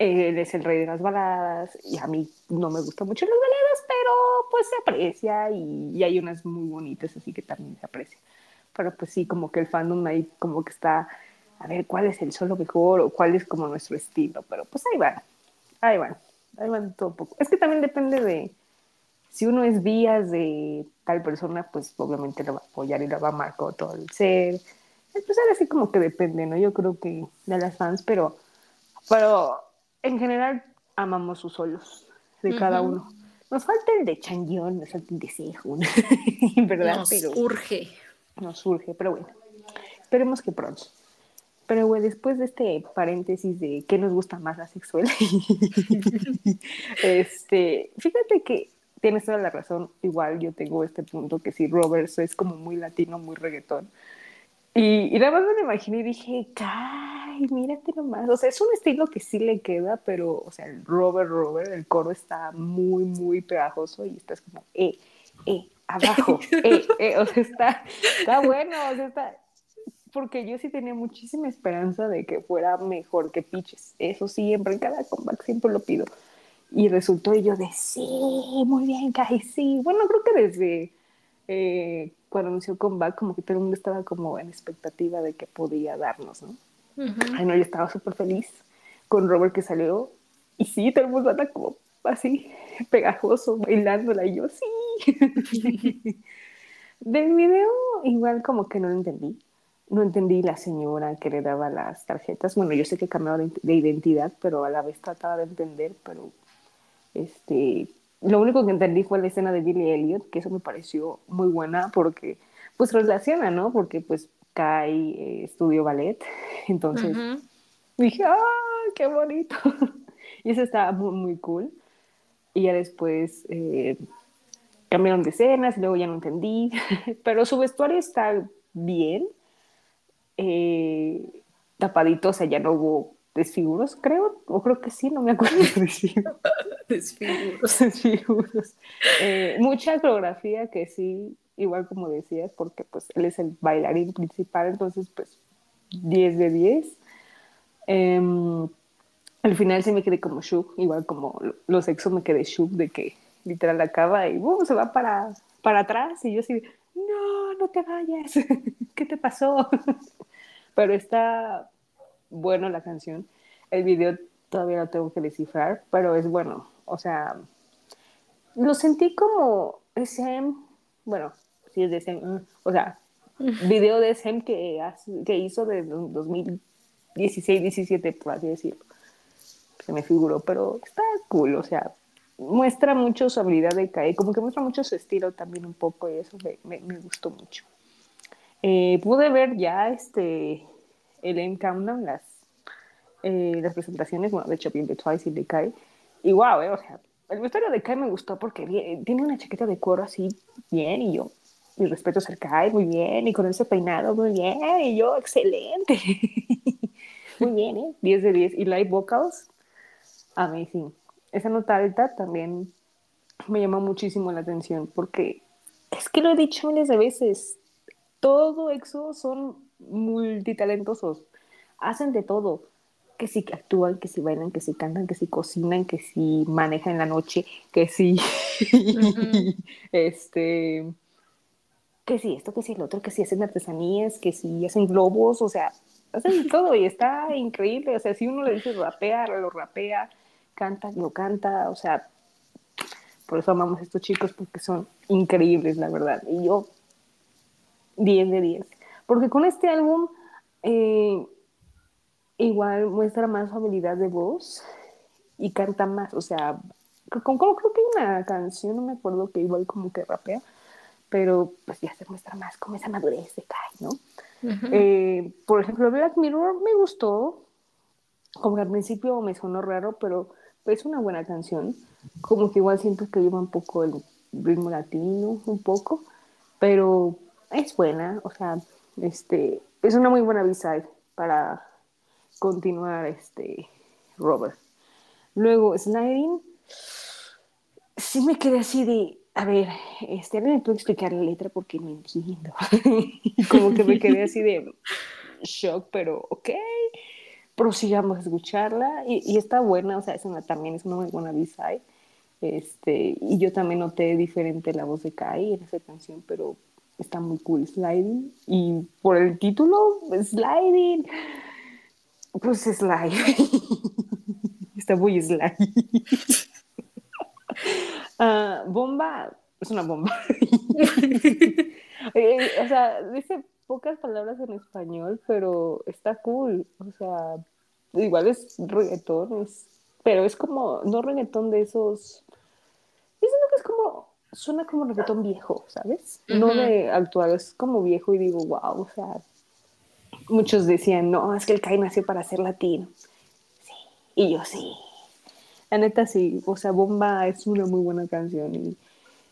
él es el rey de las baladas y a mí no me gustan mucho las baladas, pero pues se aprecia y, hay unas muy bonitas, así que también se aprecia. Pero pues sí, como que el fandom ahí como que está, a ver, cuál es el solo mejor o cuál es como nuestro estilo, pero pues ahí van, ahí van ahí van todo poco. Es que también depende de si uno es vías de tal persona, pues obviamente lo va a apoyar y lo va a amar con todo el ser. Pues ahora sí como que depende, ¿no? Yo creo que de las fans, pero, pero en general amamos sus solos de cada uno. Nos falta el de Changyun, nos falta el de Sehun, ¿verdad? Nos urge. Nos urge, pero bueno, esperemos que pronto. Pero, güey, después de este paréntesis de qué nos gusta más la sexual, este, fíjate que tienes toda la razón. Igual yo tengo este punto que si Robert es como muy latino, muy reggaetón. Y, y nada más me lo imaginé y dije, ¡ay, mírate nomás! O sea, es un estilo que sí le queda, pero, o sea, el Robert, Robert, el coro está muy, muy pegajoso y estás como, eh, eh, abajo, eh, eh, o sea, está, está bueno, o sea, está, porque yo sí tenía muchísima esperanza de que fuera mejor que Piches. Eso siempre, en cada comeback siempre lo pido. Y resultó y yo de sí, muy bien, Kai, sí. Bueno, creo que desde eh, cuando anunció comeback, como que todo el mundo estaba como en expectativa de que podía darnos, ¿no? Ay, no, yo estaba súper feliz con Robert que salió. Y sí, todo el mundo anda como así, pegajoso, bailándola. Y yo, sí. Del video, igual como que no lo entendí no entendí la señora que le daba las tarjetas. Bueno, yo sé que cambiaba de, identidad, pero a la vez trataba de entender, pero este, lo único que entendí fue la escena de Billy Elliot, que eso me pareció muy buena porque pues relaciona, ¿no? Porque pues Kai eh, estudió ballet, entonces dije, ¡ah, qué bonito! y eso estaba muy, muy cool. Y ya después eh, cambiaron de escenas, y luego ya no entendí, pero su vestuario está bien, eh, tapadito, o sea, ya no hubo desfiguros, creo, o creo que sí, no me acuerdo. desfiguros. desfiguros. Eh, mucha coreografía que sí, igual como decías, porque pues él es el bailarín principal, entonces pues 10 de 10. Em, al final sí me quedé como shook, igual como los exos me quedé shook de que literal acaba y uh, se va para, para atrás y yo así, no, no te vayas, ¿qué te pasó? Pero está bueno la canción. El video todavía lo tengo que descifrar, pero es bueno. O sea, lo sentí como SM, bueno, sí es de SM, mm, o sea, video de SM que, que hizo de 2016, 17, por así decirlo. Se me figuró, pero está cool, o sea, muestra mucho su habilidad de caer, como que muestra mucho su estilo también un poco y eso me, me, gustó mucho. Eh, pude ver ya este, el M Countdown, las, eh, las presentaciones, bueno, de hecho bien de Twice y de Kai, y wow, eh, o sea, el vestuario de Kai me gustó porque tiene una chaqueta de cuero así bien y yo, mi respeto Kai, muy bien, y con ese peinado, muy bien, y yo, excelente. muy bien, ¿eh? 10 de 10. Y live vocals, amazing. Esa nota alta también me llamó muchísimo la atención porque es que lo he dicho miles de veces, todo EXO son multitalentosos, hacen de todo que si actúan, que si bailan, que si cantan, que si cocinan, que si manejan en la noche, que si este que si esto, que si el otro, que si hacen artesanías, que si hacen globos, o sea, hacen todo y está increíble, o sea, si uno le dice rapea, lo rapea, canta, lo canta, o sea, por eso amamos a estos chicos porque son increíbles, la verdad, y yo 10 de 10, porque con este álbum eh, igual muestra más su habilidad de voz y canta más, o sea, con, creo que hay una canción, no me acuerdo que igual como que rapea, pero pues ya se muestra más como esa madurez de Kai, ¿no? Eh, por ejemplo, Black Mirror me gustó, como que al principio me sonó raro, pero es una buena canción, como que igual siento que lleva un poco el ritmo latino, un poco, pero es buena, o sea, este, es una muy buena b para continuar este Robert. Luego, Sliding, sí me quedé así de, a ver, este, puede explicar la letra porque no entiendo. Como que me quedé así de shock, pero ok, prosigamos a escucharla y, y está buena, o sea, es una, también es una muy buena B-side. Este, y yo también noté diferente la voz de Kai en esa canción, pero está muy cool, Sliding. Y por el título, Sliding pues slide. Está muy slide. Ah, bomba es una bomba. Eh, o sea, dice pocas palabras en español, pero está cool. O sea, igual es reggaetón, pero es como, no reggaetón de esos. Dicen que es como, suena como reggaetón viejo, ¿sabes? No de actual, es como viejo y digo, wow, o sea, muchos decían, no, es que el Kai nació para ser latino. Sí, y yo sí. La neta sí, o sea, Bomba es una muy buena canción y,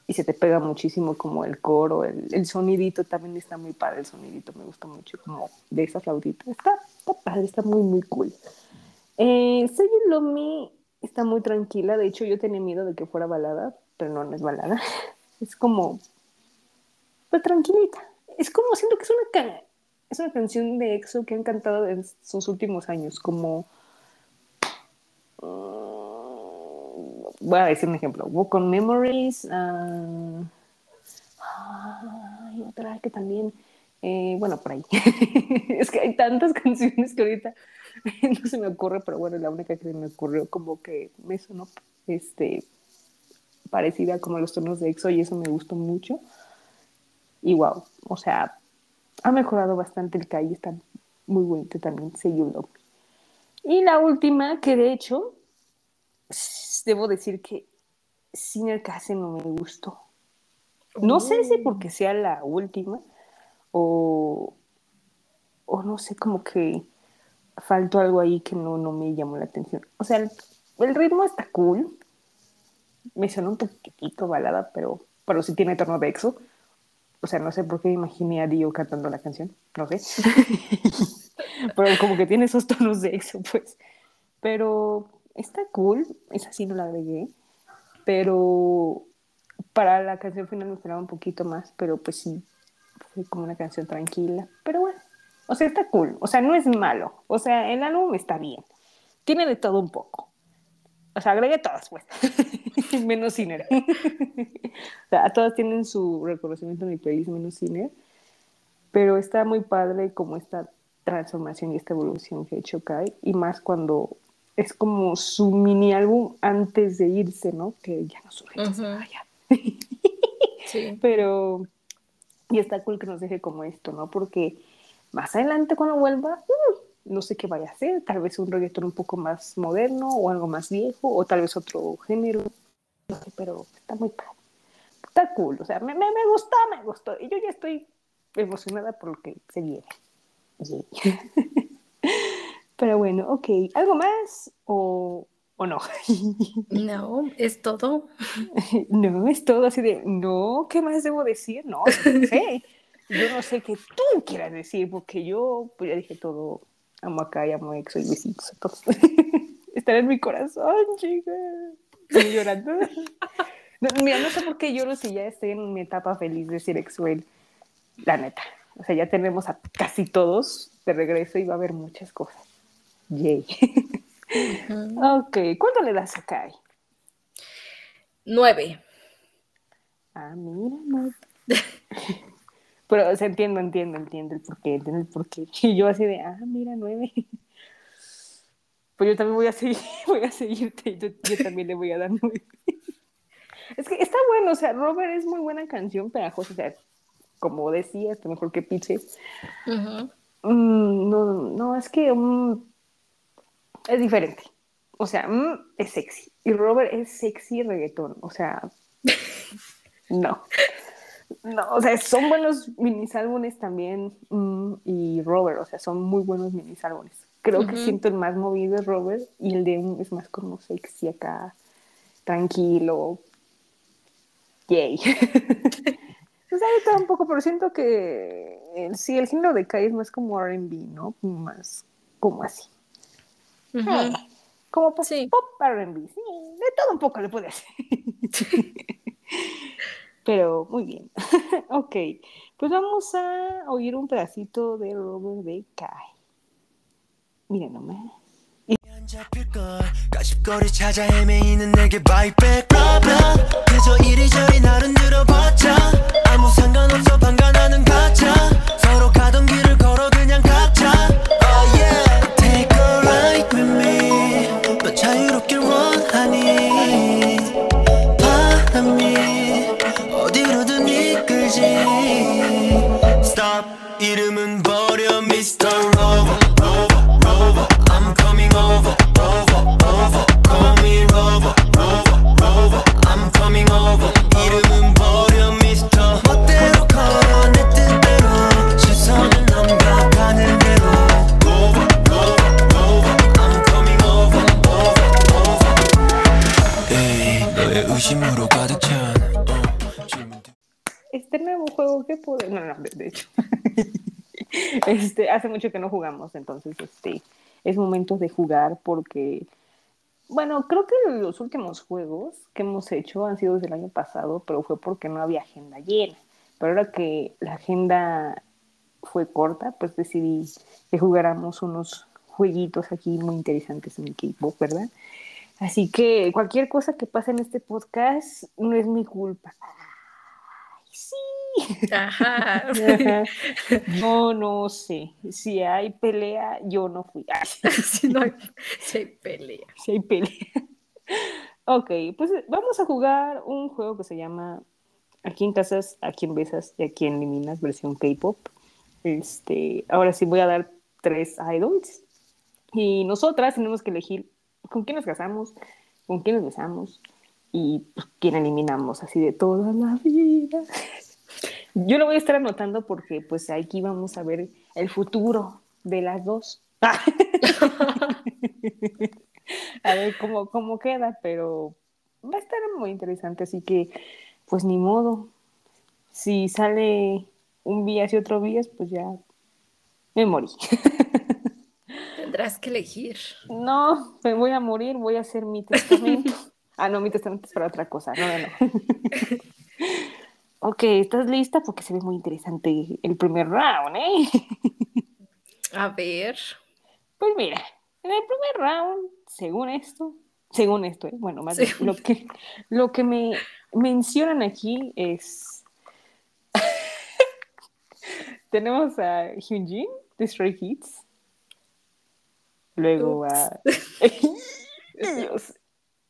y se te pega muchísimo como el coro, el, el, sonidito también está muy padre, el sonidito me gusta mucho como de esa flautita. Está, está padre, está muy, muy cool. Eh, Lomi está muy tranquila, de hecho yo tenía miedo de que fuera balada, pero no, no es balada. Es como, pues tranquilita. Es como, siento que es una, es una canción de EXO que han cantado en sus últimos años, como... voy a decir un ejemplo. Walk Memories. Uh, y otra que también... Eh, bueno, por ahí. es que hay tantas canciones que ahorita no se me ocurre, pero bueno, la única que me ocurrió como que me sonó este, parecida como los tonos de EXO y eso me gustó mucho. Y wow, o sea, ha mejorado bastante el Kai, está muy bonito también, Love. Y la última, que de hecho, debo decir que sin el case no me gustó. No sé si oh. porque sea la última o, o no sé, como que faltó algo ahí que no, no me llamó la atención. O sea, el, ritmo está cool. Me suena un poquitito balada, pero, pero sí tiene tono de exo o sea, no sé por qué imaginé a Dio cantando la canción, no sé. Pero como que tiene esos tonos de eso, pues. Pero está cool, esa sí no la agregué. Pero para la canción final me esperaba un poquito más, pero pues sí, fue como una canción tranquila. Pero bueno, O sea, está cool. O sea, no es malo. O sea, el álbum está bien. Tiene de todo un poco. O sea, agregué todas, pues. menos Ciner. o sea, todas tienen su reconocimiento en mi playlist, menos Ciner. Pero está muy padre como esta transformación y esta evolución que ha hecho Kai. Y más cuando es como su mini álbum antes de irse, ¿no? Que ya no surge se vaya. sí. Pero, y está cool que nos deje como esto, ¿no? Porque más adelante cuando vuelva, uh, no sé qué vaya a hacer, tal vez un reggaetón un poco más moderno o algo más viejo o tal vez otro género, no sé, pero está muy padre. Está cool, o sea, me, me, me gustó, me gustó. Y yo ya estoy emocionada por lo que se viene. pero bueno, ok, ¿algo más o, o no? no, es todo. no, es todo así de, no, ¿qué más debo decir? No, no sé. Yo no sé qué tú quieras decir, porque yo pues ya dije todo. Amo acá y amo Exo y besitos a todos. Están en mi corazón, chicas. Estoy llorando. mira, no sé por qué lloro si ya estoy en mi etapa feliz de ser Exuel. La neta. O sea, ya tenemos a casi todos de regreso y va a haber muchas cosas. Yay. Ok, ¿cuánto le das a Kai? Nueve. Ah, mira, nueve. Pero, o sea, entiendo, entiendo, entiendo el porqué, entiendo el porqué. Y yo así de, ah, mira, nueve. Pues yo también voy a seguir, voy a seguirte y yo, también le voy a dar nueve. Es que está bueno, o sea, Robert es muy buena canción, pegajosa, o sea, como decía, está mejor que Piche. Mm, no, no, es que um, es diferente. O sea, mm, es sexy. Y Robert es sexy reggaetón. O sea, no. No, o sea, son buenos minisálbumes también mm, y Robert, o sea, son muy buenos minisálbumes. Creo que siento el más movido es Robert y el de un es más como sexy acá, tranquilo. Yay. pues ahí está un poco, pero siento que sí, el género de Kai es más como RB, ¿no? Más como así. Eh, como pop, pop RB, sí, de todo un poco le puede hacer. Pero muy bien. ok, pues vamos a oír un pedacito de Robert de Kai. Miren nomás. 가십거리 찾아 헤매이는 내게 바이백 그저 이리저리 나를 늘어봤자 아무 상관없어 방관하는 가짜 Pude, no, no, de, hecho, este, hace mucho que no jugamos, entonces, este, es momento de jugar porque, bueno, creo que los últimos juegos que hemos hecho han sido desde el año pasado, pero fue porque no había agenda llena. Pero ahora que la agenda fue corta, pues decidí que jugáramos unos jueguitos aquí muy interesantes en el K-pop, ¿verdad? Así que cualquier cosa que pase en este podcast no es mi culpa sí. Ajá. No, no sé. Si hay pelea, yo no fui. si, no hay, si hay pelea. Si hay pelea. Ok, pues vamos a jugar un juego que se llama ¿A quién casas, a quién besas y a quién eliminas? Versión K-pop. Este, ahora sí voy a dar tres idols. Y nosotras tenemos que elegir con quién nos casamos, con quién nos besamos, y pues, quién eliminamos así de toda la vida. Yo lo voy a estar anotando porque pues aquí vamos a ver el futuro de las dos. a ver cómo, cómo queda, pero va a estar muy interesante, así que pues ni modo. Si sale un vías y otro vías, pues ya me morí. Tendrás que elegir. No, me voy a morir, voy a hacer mi testamento. Ah, no, mi testamento es para otra cosa. No, no, no. Ok, ¿estás lista? Porque se ve muy interesante el primer round, ¿eh? A ver. Pues mira, en el primer round, según esto, según esto, ¿eh? bueno, más bien, lo que, lo que me mencionan aquí es. Tenemos a Hyunjin de Stray Kids. Luego a. Dios.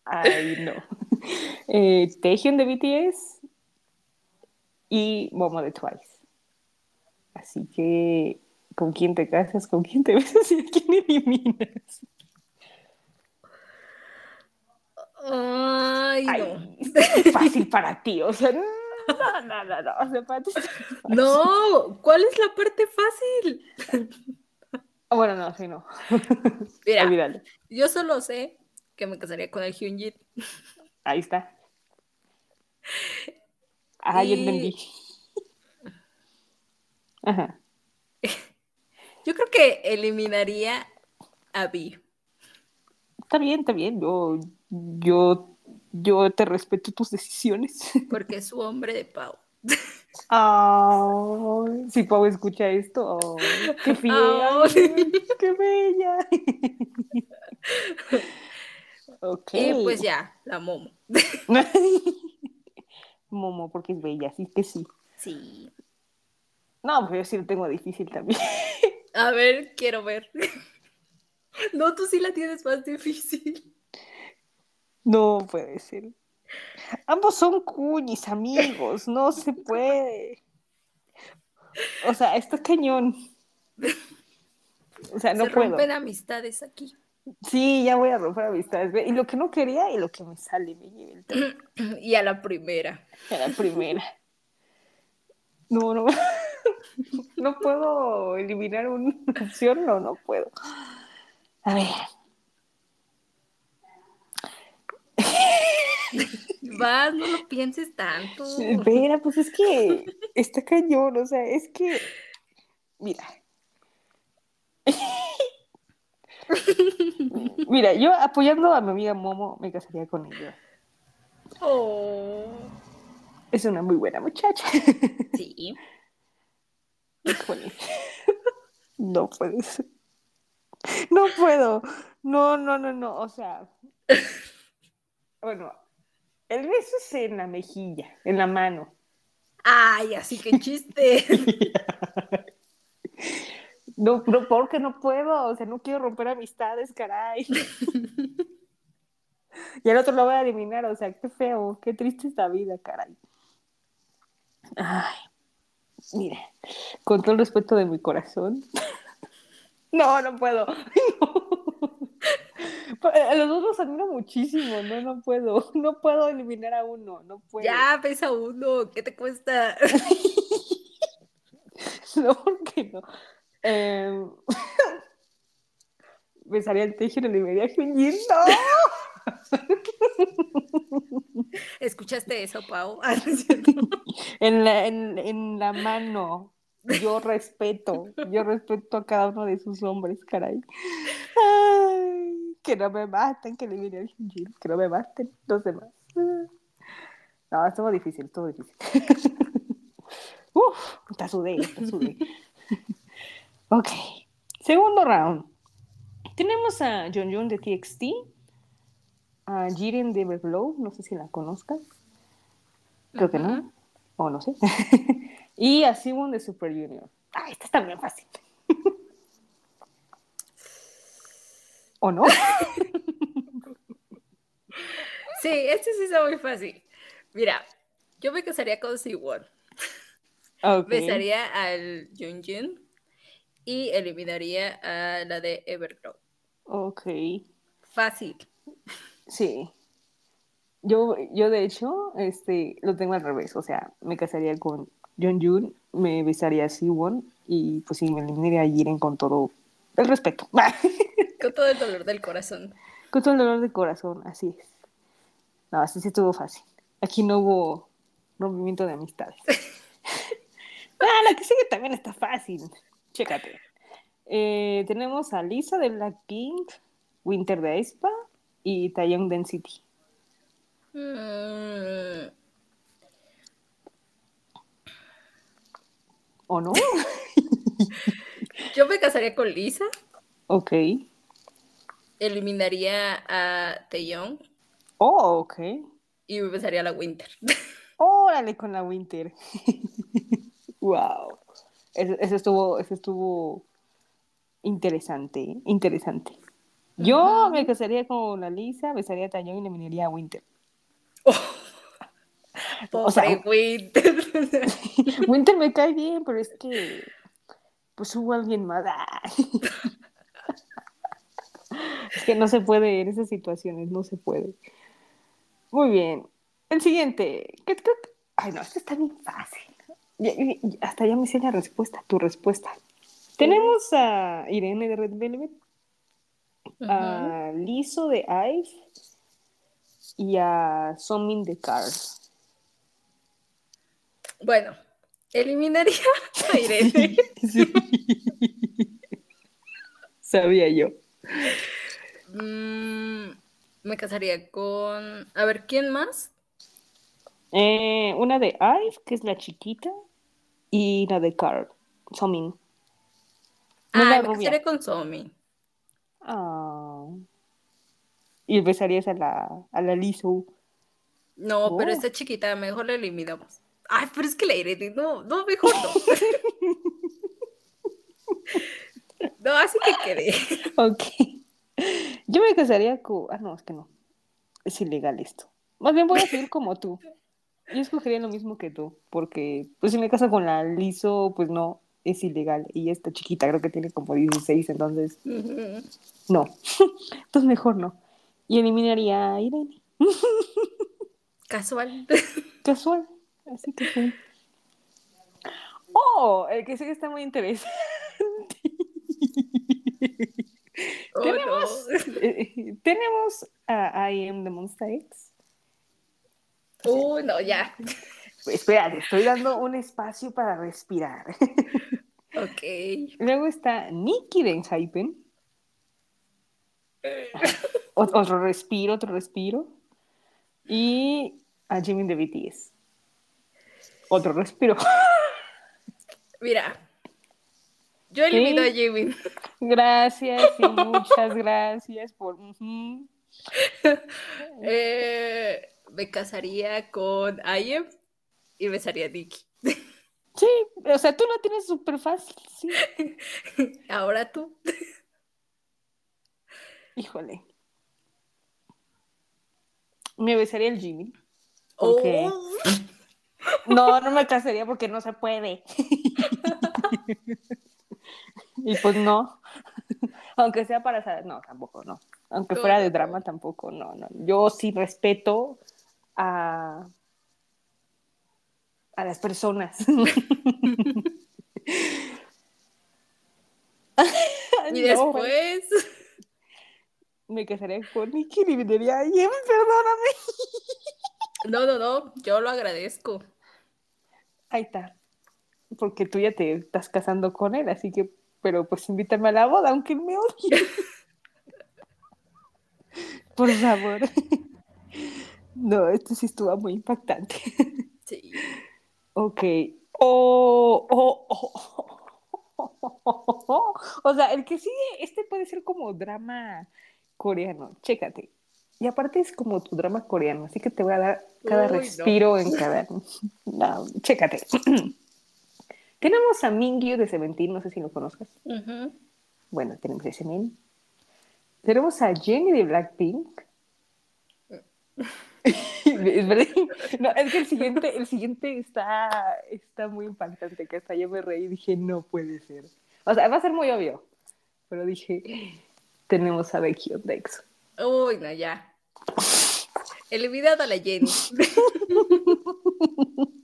Ay, no. Eh, Taehyung de BTS y Momo de Twice. Así que, ¿con quién te casas? ¿Con quién te besas y a quién eliminas? Ay, no. Fácil para ti, o sea, no, no, no, no. O sea, para ti no, ¿cuál es la parte fácil? Bueno, no, sí, no. Mira, Olvídalo. yo solo sé que me casaría con el Hyunjin. Ahí está. Ah, y... yo entendí. Ajá. Yo creo que eliminaría a Vi. Está bien, está bien. Yo, yo, yo te respeto tus decisiones. Porque es su hombre de Pau. Oh, si Pau escucha esto, oh, qué fiel, qué bella. okay. Y pues ya, la Momo. Momo, porque es bella, así que sí. Sí. No, pues yo sí lo tengo difícil también. A ver, quiero ver. No, tú sí la tienes más difícil. No puede ser. Ambos son cuñis, amigos, no se puede. O sea, está cañón. O sea, no se puedo. rompen amistades aquí. Sí, ya voy a romper amistades. Y lo que no quería y lo que me sale me el Y a la primera. A la primera. No, no. No puedo eliminar una opción, no, no puedo. A ver. Vas, no lo pienses tanto. Espera, pues es que está cañón, o sea, es que. Mira. Mira, yo apoyando a mi amiga Momo me casaría con ella. Oh. Es una muy buena muchacha. Sí. No puede ser. No puedo. No, no, no, no. O sea. Bueno, el beso es en la mejilla, en la mano. Ay, así que chiste. no, no, porque no puedo. O sea, no quiero romper amistades, caray. y el otro lo voy a eliminar. O sea, qué feo, qué triste esta vida, caray. Ay, mire, con todo el respeto de mi corazón. no, no puedo. A los dos los admiro muchísimo, no, no puedo, no puedo eliminar a uno, no puedo. Ya, pesa uno, ¿qué te cuesta? no, ¿por qué no? Eh... Besaría el techo y le eliminaría a Junjin, ¡no! ¿Escuchaste eso, Pau? en, la, en, en la mano. Yo respeto, yo respeto a cada uno de sus hombres, caray. Ay que no me maten, que le viene el Hyunjin, que no me maten los demás. No, estuvo difícil, estuvo difícil. Uf, está sudé, está sudé. Ok, segundo round. Tenemos a Jun de TXT, a Jiren de Everglow, no sé si la conozcas. Creo que no, o no sé. y a Simon de Super Junior. Ah, esta está bien fácil. ¿O no? sí, este sí está muy fácil. Mira, yo me casaría con Siwon. Okay. Besaría al Junjin y eliminaría a la de Everglow. Ok. Fácil. Sí. Yo, yo de hecho, este, lo tengo al revés. O sea, me casaría con Jun, me besaría a Siwon y pues sí, me eliminaría a Jiren con todo el respeto. Con todo el dolor del corazón. Con todo el dolor del corazón, así es. No, así sí estuvo fácil. Aquí no hubo rompimiento de amistades. ah, la que sigue también está fácil. Chécate. Eh, tenemos a Lisa de Blackpink, Winter de Aespa y Taeyong Density. Mm. ¿O no? Yo me casaría con Lisa. Ok. Eliminaría a Taeyong. Oh, ok. Y me besaría a la Winter. Órale con la Winter. wow. Eso, estuvo, eso estuvo interesante, interesante. Yo me casaría con la Lisa, besaría a Taeyong y le eliminaría a Winter. o sea, Winter. Winter me cae bien, pero es que pues hubo alguien más. es que no se puede en esas situaciones, no se puede. Muy bien. El siguiente. Ay, no, esto está bien fácil. Hasta ya me sé la respuesta, tu respuesta. Tenemos a Irene de Red Velvet, a Liso de Ice y a Somin de Cars. Bueno, eliminaría a Irene. Sabía yo. Mm, me casaría con. A ver, ¿quién más? Eh, una de Ive, que es la chiquita, y la de Carl, Somin. ah, me casaría con Somin. Ah. Y besarías a la, a la Lizu. No, pero oh. esta chiquita, mejor la eliminamos. Ay, pero es que la Irene, no, no, mejor no. no, así que quedé. Ok. Yo me casaría con. Ah, no, es que no. Es ilegal esto. Más bien voy a seguir como tú. Yo escogería lo mismo que tú, porque pues si me caso con la liso, pues no, es ilegal. Y esta chiquita creo que tiene como 16, entonces no. entonces mejor no. Y eliminaría a Irene. Casual. Casual. Así que sí. Oh, el que sigue está muy interesante. Oh, tenemos, eh, tenemos a I Am the Monster X. Uh, no, ya. Espérate, estoy dando un espacio para respirar. Ok. Luego está Nikki de Enhypen. otro respiro, otro respiro. Y a Jimmy de BTS. Otro respiro. Mira, yo elimino a Jimmy. Gracias y muchas gracias por. Eh, me casaría con Ayem y besaría a Nicky. Sí, o sea, tú lo tienes súper fácil, sí. Ahora tú. Híjole. Me besaría el Jimmy. Porque... Oh. No, no me casaría porque no se puede. y pues no. Aunque sea para saber, no, tampoco, no. Aunque fuera de drama, tampoco, no, no. Yo sí respeto a, a las personas. y después me casaría con Nicky y diría, perdóname. no, no, no, yo lo agradezco. Ahí está. Porque tú ya te estás casando con él, así que, pero pues invítame a la boda, aunque me odie. Por favor. No, esto sí estuvo muy impactante. Sí. Ok. Oh, oh, oh, O sea, el que sigue, este puede ser como drama coreano. Chécate. Y aparte es como tu drama coreano, así que te voy a dar cada respiro en cada. No, chécate. tenemos a Mingyu de Seventeen, no sé si lo conozcas. Bueno, tenemos ese men. Tenemos a Jenny de Blackpink. no, es que el siguiente, el siguiente está, está muy impactante, que hasta yo me reí y dije, no puede ser. O sea, va a ser muy obvio, pero dije, tenemos a Becky Dex. Uy, no, ya. Eliminado a la Jenny.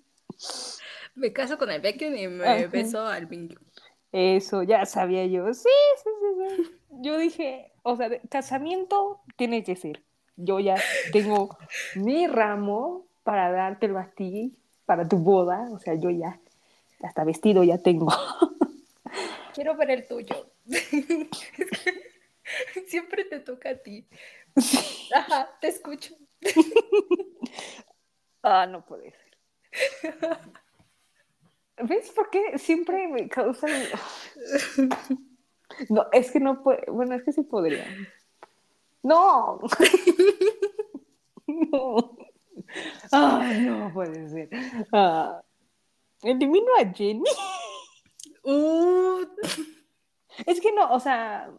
me caso con el Becky y me beso al Mingyu. Eso, ya sabía yo. Sí, sí, sí, sí. Yo dije, o sea, casamiento tiene que ser yo ya tengo mi ramo para dártelo a ti, para tu boda, o sea, yo ya, hasta vestido ya tengo. Quiero ver el tuyo. Siempre te toca a ti. Ajá, te escucho. ah, no puede ser. ¿Ves por qué siempre me causan... No, es que no puede... Bueno, es que sí podría. No. no. Ay, no puede ser. Ah, elimino a Jenny. Uh. Es que no, o sea,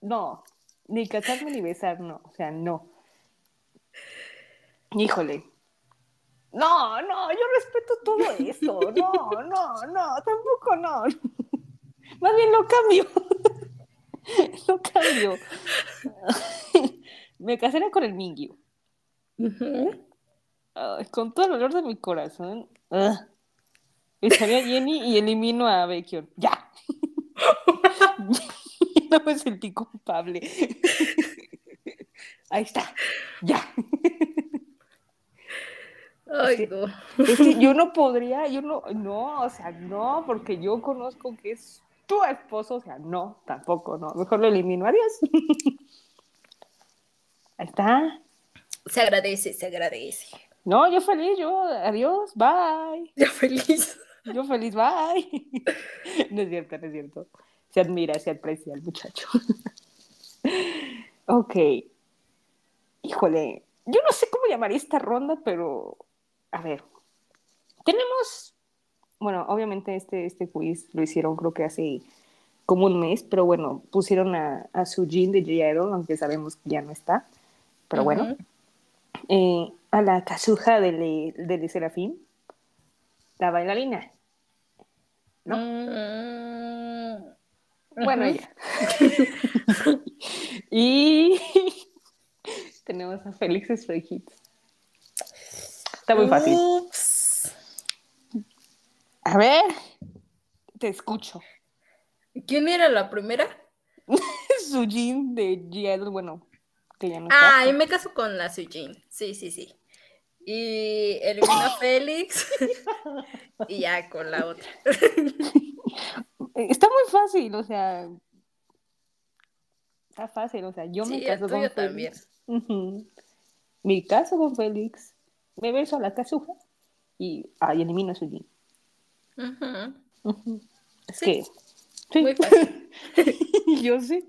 no, ni casarme ni besar, no, o sea, no. Híjole. No, no, yo respeto todo esto. No, no, no, tampoco no. Más bien lo cambio. Lo cambio. Me casaré con el Mingyu. con todo el dolor de mi corazón. Uh, Echaría a Jenny y elimino a Beckion. ¡Ya! no me sentí culpable. Ahí está. ¡Ya! Ay, no. Es que yo no podría, yo no, no, o sea, no, porque yo conozco que es tu esposo, o sea, no, tampoco, no. Mejor lo elimino. Adiós. Ahí está. Se agradece, se agradece. No, yo feliz, yo, adiós, bye. Yo feliz. Yo feliz, bye. No es cierto, no es cierto. Se admira, se aprecia el muchacho. Ok. Híjole, yo no sé cómo llamar esta ronda, pero a ver. Tenemos, bueno, obviamente este, este quiz lo hicieron creo que hace como un mes, pero bueno, pusieron a, a Sujin de j aunque sabemos que ya no está. Pero bueno. Eh, a la Kazuha de, de Serafín, la bailarina. ¿no? Mm, bueno, ya. y tenemos a Félix Stray Está muy fácil. A ver, te escucho. ¿Quién era la primera? Sujin de Giel, bueno, Ah, y me caso con la Sujin. Sí, sí, sí. Y elimino a Félix y ya con la otra. Está muy fácil, o sea. Está fácil, o sea, yo me caso con Félix. También. Me caso con Félix, me beso a la casuja y ahí elimino a su jean. Es que. Sí. Muy fácil. yo sé.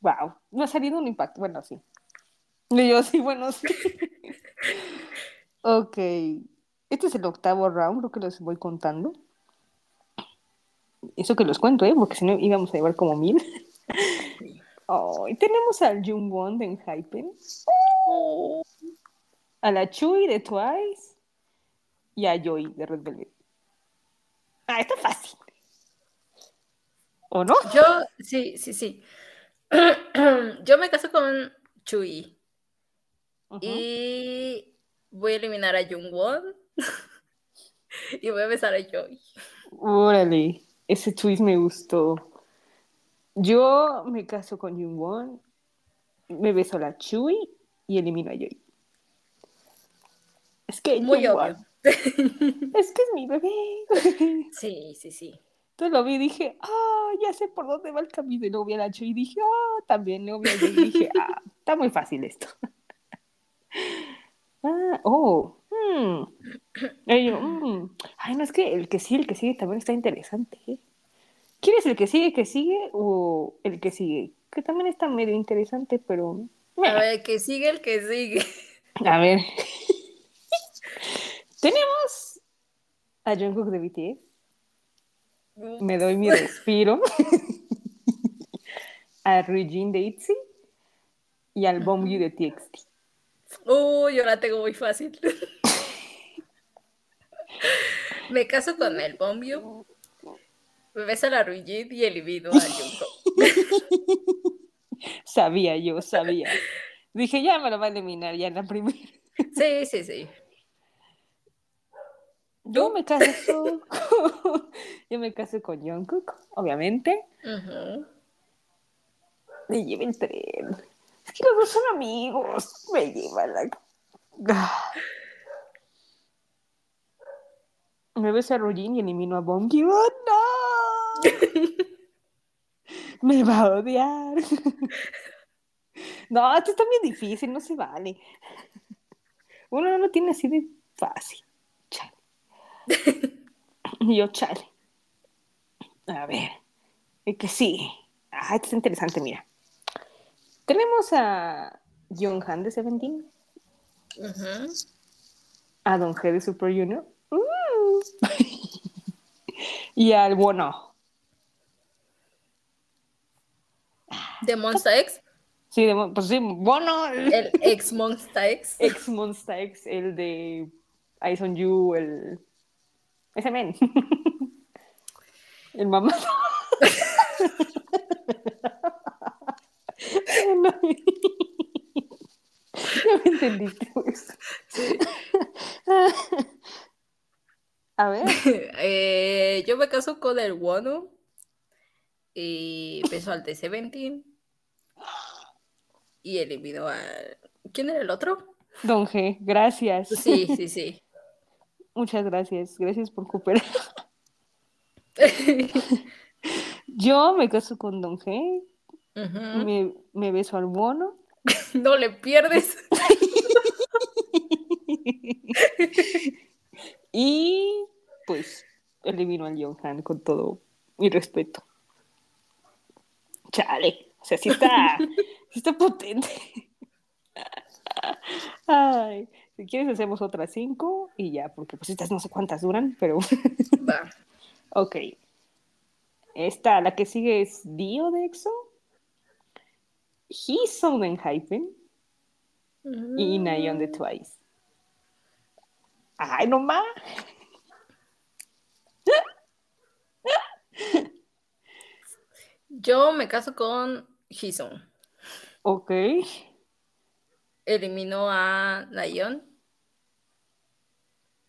Wow, no ha salido un impacto. Bueno, sí. Y yo sí, bueno, sí. ok. Este es el octavo round, creo que los voy contando. Eso que los cuento, ¿eh? Porque si no íbamos a llevar como mil. y tenemos al Jungwon de Hypen. Oh. A la Chui de Twice. Y a Joy de Red Velvet. Ah, está fácil. ¿O no? Yo, sí, sí, sí. Yo me caso con Chui. Y voy a eliminar a Jungwon. y voy a besar a Joy. Órale, ese twist me gustó. Yo me caso con Jungwon, me beso a la Chui y elimino a Joy. Es que muy obvio. es que es mi bebé. sí, sí, sí. Entonces lo vi y dije, ah, ya sé por dónde va el camino. Y luego vi a y dije, ah, también lo vi y dije, ah, está muy fácil esto. ah, oh, hmm. mm. Ay, no, es que el que sigue, el que sigue también está interesante. ¿eh? ¿Quieres el que sigue, que sigue o el que sigue? Que también está medio interesante, pero... A ver, que sigue el que sigue. A ver. Tenemos a Jungkook de BTS. Me doy mi respiro. a Regine de ITZY y al Bomb de TXT. Uy, yo la tengo muy fácil. Me caso con el Bombio. Me besa la Ruijit y elimino a Junko. sabía yo, sabía. Dije, ya me lo va a eliminar ya en la primera. Sí, sí, sí. Yo me caso con... yo me caso con Jungkook, obviamente. Me lleva el tren. Es que los dos son amigos. Me lleva la. Me ves a Rojin y elimino a Bongi. ¡Oh, no! Me va a odiar. No, esto está bien difícil, no se vale. Uno no lo tiene así de fácil. Yo, chale. A ver. Es que sí. Ah, esto es interesante, mira. Tenemos a John Han de Seventeen. A Don G de Super Junior. Uh. y al Bono. ¿De Monster X? Sí, de, pues sí, Bono. El ex Monster X. Ex Monster X, el de Eyes on You, el. Ese men. el mamá. no, me entendiste eso. A ver. Eh, yo me caso con el Wono y beso al T-17 y elimino a... ¿Quién era el otro? Don G, gracias. Sí, sí, sí. Muchas gracias. Gracias por cooperar. Yo me caso con Don G. me, me, beso al bono. no le pierdes. y pues elimino al Johan con todo mi respeto. Chale. O sea, sí está, está potente. Ay, si quieres hacemos otras cinco y ya, porque pues estas no sé cuántas duran, pero... Va. ok. Esta, la que sigue es Dio de EXO. Hisoun en Hypen. Y mm. Nayeon de Twice. Ay, no más. Yo me caso con Hisoun. Ok. Eliminó a Nayeon.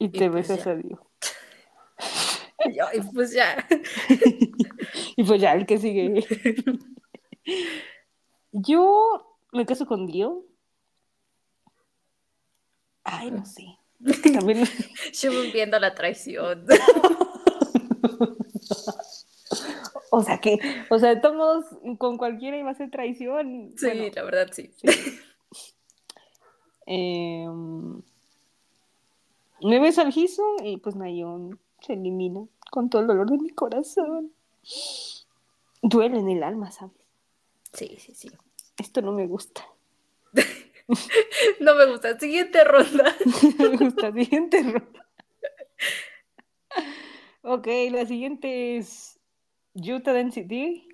Y te pues besas a Dio. y pues ya. y pues ya, el que sigue. Yo me caso con Dio. Ay, no sé. También... Yo viendo la traición. o sea que, o sea, estamos con cualquiera iba a ser traición. Sí, la verdad sí. Em, me beso al y pues Nayon se elimina con todo el dolor de mi corazón. Duele en el alma, ¿sabes? Sí, sí, sí. Esto no me gusta. no me gusta. Siguiente ronda. me gusta. Siguiente ronda. Ok, la siguiente es Yuta Density,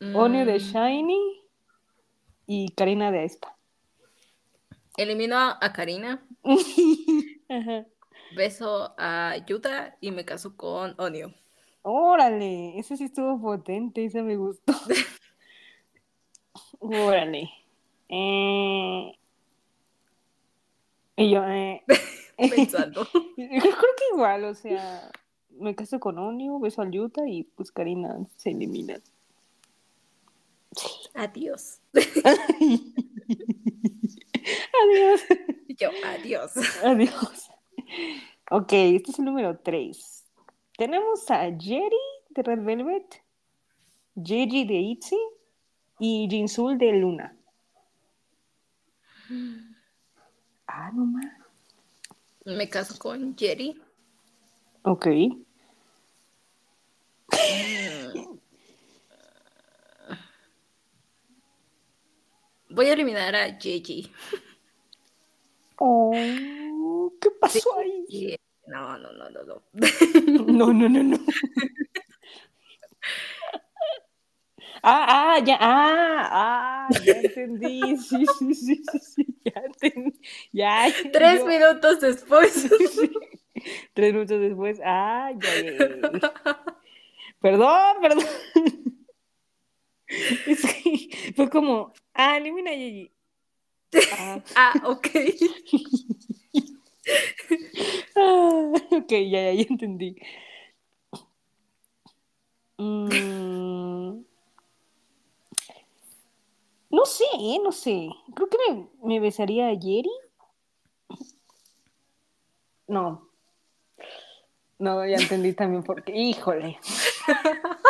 mm. Onio de Shiny y Karina de Aespa. Elimino a Karina. Beso a Yuta y me caso con Onio. Órale, ese sí estuvo potente, ese me gustó. Órale. Eh... Y yo, eh... Pensando. Creo que igual, o sea, me caso con Onio, beso a Yuta y pues Karina se elimina. Sí. Adiós. Yo, adiós. Adiós. Ok, este es el número 3. Tenemos a Jerry de Red Velvet, Gigi de Itzy y Jinsul de Luna. Ah, no más. Me caso con Jerry. Ok. Voy a eliminar a Gigi. Oh, ¿qué pasó ahí? No, no, no, no, no. No, no, no, no. Ah, ah, ya, ah, ah, ya entendí. Sí, sí, sí, sí, sí ya entendí. Ya, Tres minutos después. Tres minutos después. Ah, ya, Perdón, perdón. Es que fue como, ah, elimina Gigi. Ah, ah ok. ah, ok, ya, ya, ya entendí. Mm. No sé, no sé. Creo que me, me besaría a Jerry. No. No, ya entendí también por qué. Híjole.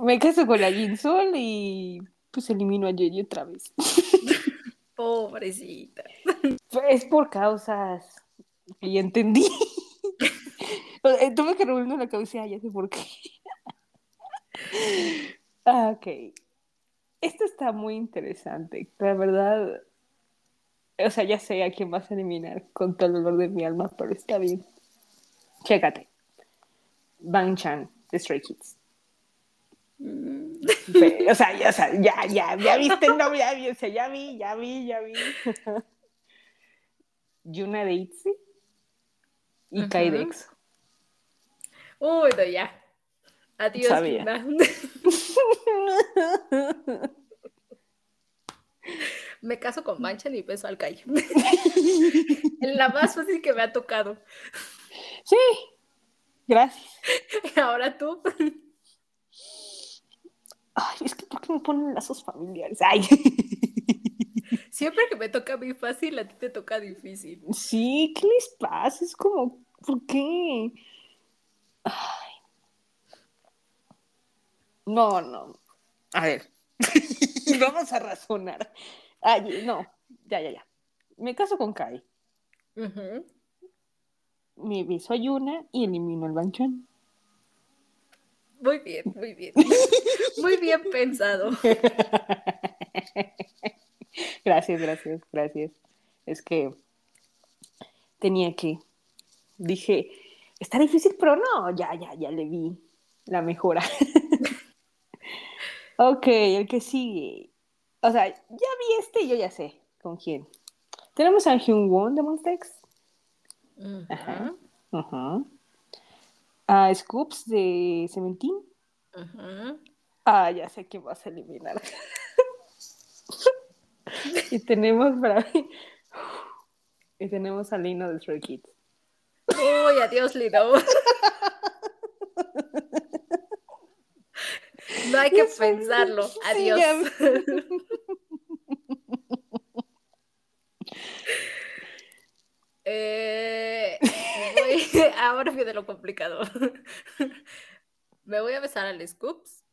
me caso con la Sol y pues elimino a Jerry otra vez. Pobrecita. Es por causas que ya entendí. Tuve que reunirme la cabeza, ya sé por qué. Ah, ok. Esto está muy interesante. La verdad, o sea, ya sé a quién vas a eliminar con todo el dolor de mi alma, pero está bien. Chécate. Bang Chan, The Stray Kids. Mm. O sea, ya, ya, ya, ya viste, no, ya vi, o sea, ya vi, ya vi, ya vi. Yuna de Itzy y uh Kaidex. Uy, no, ya. Adiós, Yuna. me caso con Manchan y beso al Kai. la más fácil que me ha tocado. Sí, gracias. Ahora tú. Ay, es que ¿por qué me ponen lazos familiares? Ay. Siempre que me toca muy fácil, a ti te toca difícil. Sí, ¿qué les pasa? Es como, ¿por qué? Ay. No, no. A ver, vamos a razonar. Ay, no, ya, ya, ya. Me caso con Kai. Me beso a Yuna y elimino el banchón. Muy bien, muy bien. Muy bien pensado. Gracias, gracias, gracias. Es que tenía que. Dije, está difícil, pero no, ya, ya, ya le vi la mejora. ok, el que sigue. O sea, ya vi este y yo ya sé con quién. Tenemos a Hyun Won de Monstex. Ajá. Ajá. A Scoops de. Ajá. Ah, ya sé quién vas a eliminar. y tenemos para Y tenemos a Lino de Stray Kids. Uy, adiós, Lino. No hay que pensarlo. Adiós. eh, ahora viene lo complicado. me voy a besar al Scoops.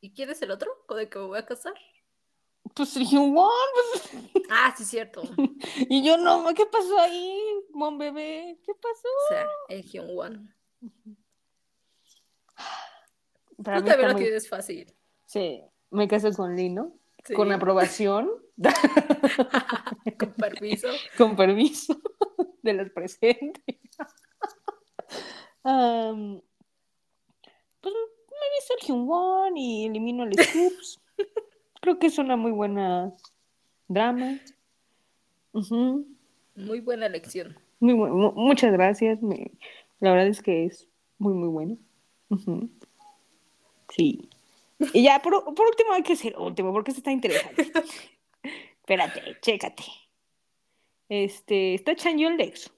¿Y quién es el otro con el que me voy a casar? Pues el Hyun-won. Pues. Ah, sí, cierto. y yo no, ¿qué pasó ahí, mon bebé? ¿Qué pasó? O sea, el Hyun-won. Tú también lo tienes fácil. Sí, me caso con Lino, con aprobación. con permiso. Con permiso de los presentes. um, pues me vi Sergio One y elimino el Scoops. Creo que es una muy buena drama. Muy buena elección. Muy muchas gracias. Me, la verdad es que es muy, muy bueno. Sí. Y ya, por, último, hay que ser último, porque se está interesante. Espérate, chécate. Este, está Chanyeol Lex.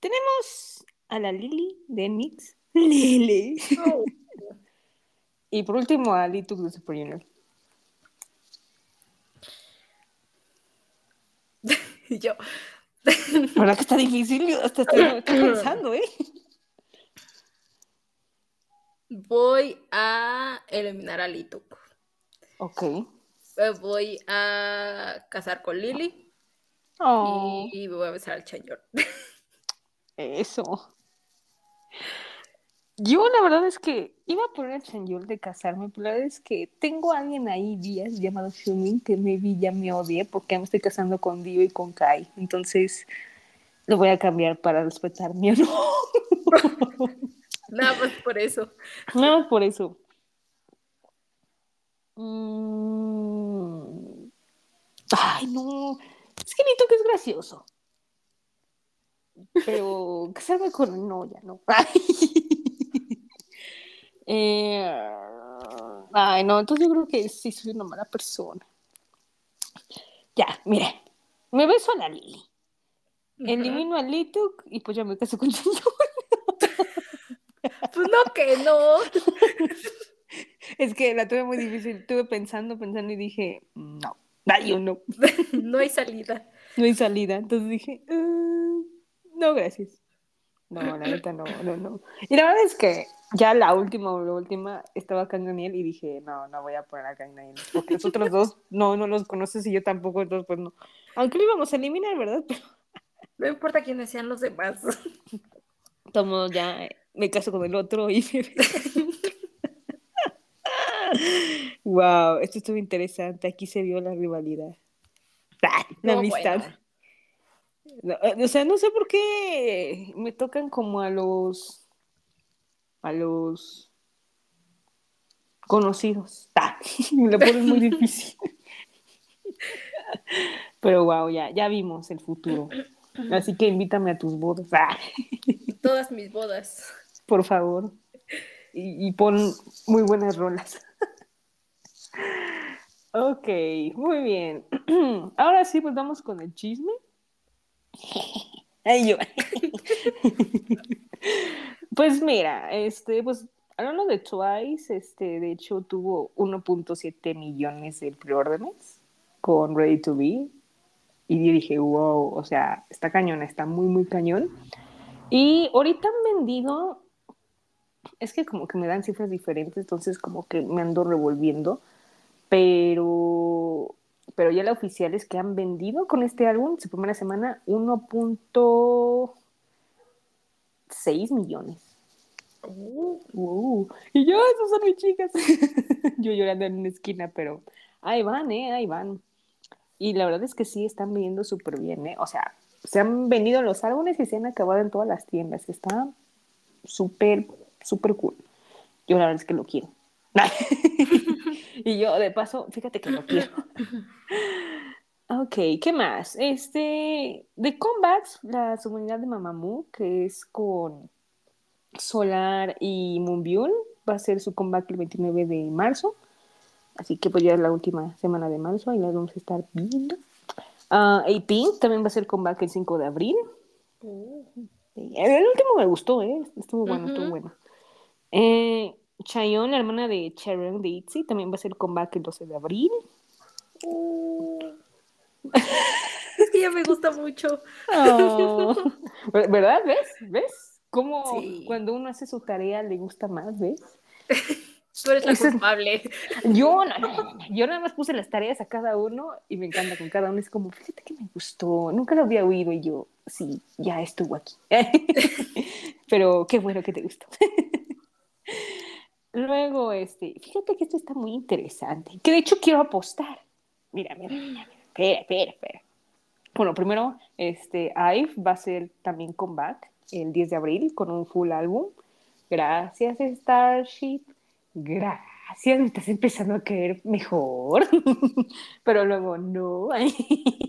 Tenemos a la Lily de Mix. Lily. Oh. y por último a Lituk de Super Junior. yo. ¿Verdad que está difícil? Hasta estoy pensando, ¿eh? Voy a eliminar a Lituk. Ok. voy a casar con Lily. Oh. Y, voy a besar al Chanyor. Eso. Yo la verdad es que iba a poner el Chanyor de casarme, pero la verdad es que tengo a alguien ahí días llamado Xiumin que maybe ya me odie porque me estoy casando con Dio y con Kai. Entonces lo voy a cambiar para respetar mi honor. Nada más por eso. Nada más por eso. Mm. Ay, no. Es que Nito que es gracioso. Pero casarme con no, ya no. Eh, ay, no, entonces yo creo que sí soy una mala persona. Ya, mire, me beso a la Lili. Elimino a Lituk y pues ya me caso con señor. Pues no que no. Es que la tuve muy difícil. Estuve pensando, pensando y dije, no, ay, no. No hay salida. No hay salida. Entonces dije, mm, no, gracias. No, la neta no, no, no. Y la verdad es que ya la última o la última estaba Daniel y dije, no, no voy a poner a Daniel. Porque los otros dos no, no los conoces y yo tampoco, entonces pues no. Aunque lo íbamos a eliminar, ¿verdad? Pero... No importa quiénes sean los demás. Tomo ya, me caso con el otro y wow, esto estuvo interesante. Aquí se vio la rivalidad. La amistad. Eh, o sea, no sé por qué me tocan como a los a los conocidos. me lo pones muy difícil. Pero wow, ya, ya vimos el futuro. Así que invítame a tus bodas. Todas mis bodas. Por favor. Y, y pon muy buenas rolas. Ok, muy bien. Ahora sí, pues vamos con el chisme. Ay, yo. pues mira, este, pues hablando de Twice, este, de hecho tuvo 1.7 millones de preórdenes con Ready to Be. Y yo dije, wow, o sea, está cañón, está muy, muy cañón. Y ahorita han vendido, es que como que me dan cifras diferentes, entonces como que me ando revolviendo, pero pero ya la oficial es que han vendido con este álbum, su primera semana, 1.6 millones. Uh. Y yo, esas son mis chicas. yo llorando en una esquina, pero ahí van, ¿eh? Ahí van. Y la verdad es que sí, están vendiendo súper bien, ¿eh? O sea, se han vendido los álbumes y se han acabado en todas las tiendas. Está súper, súper cool. Yo la verdad es que lo quiero. y yo, de paso, fíjate que lo quiero. ok, ¿qué más? Este, de comebacks, la subunidad de Mamamoo, que es con Solar y Moonbyul, va a ser su comeback el 29 de marzo. Así que pues ya es la última semana de marzo y las vamos a estar viendo. Uh, Pink también va a ser comeback el 5 de abril. El último me gustó, ¿eh? Estuvo bueno, estuvo bueno. Eh, Chayon, la hermana de Sharon de Itzy, también va a ser comeback el 12 de abril. Oh. es que ya me gusta mucho. Oh. ¿Verdad? ¿Ves? ¿Ves? Cómo cuando uno hace su tarea le gusta más, ¿ves? Tú eres la culpable. Yo, no, yo nada más puse las tareas a cada uno y me encanta con cada uno. Es como, fíjate que me gustó, nunca lo había oído y yo, sí, ya estuvo aquí. Pero qué bueno que te gustó. Luego, este, fíjate que esto está muy interesante, que de hecho quiero apostar. Mira, mira, mira, espera, espera, espera. Bueno, primero, este, IVE va a ser también comeback el 10 de abril con un full álbum. Gracias, Starship. Gracias, me estás empezando a querer mejor. Pero luego no.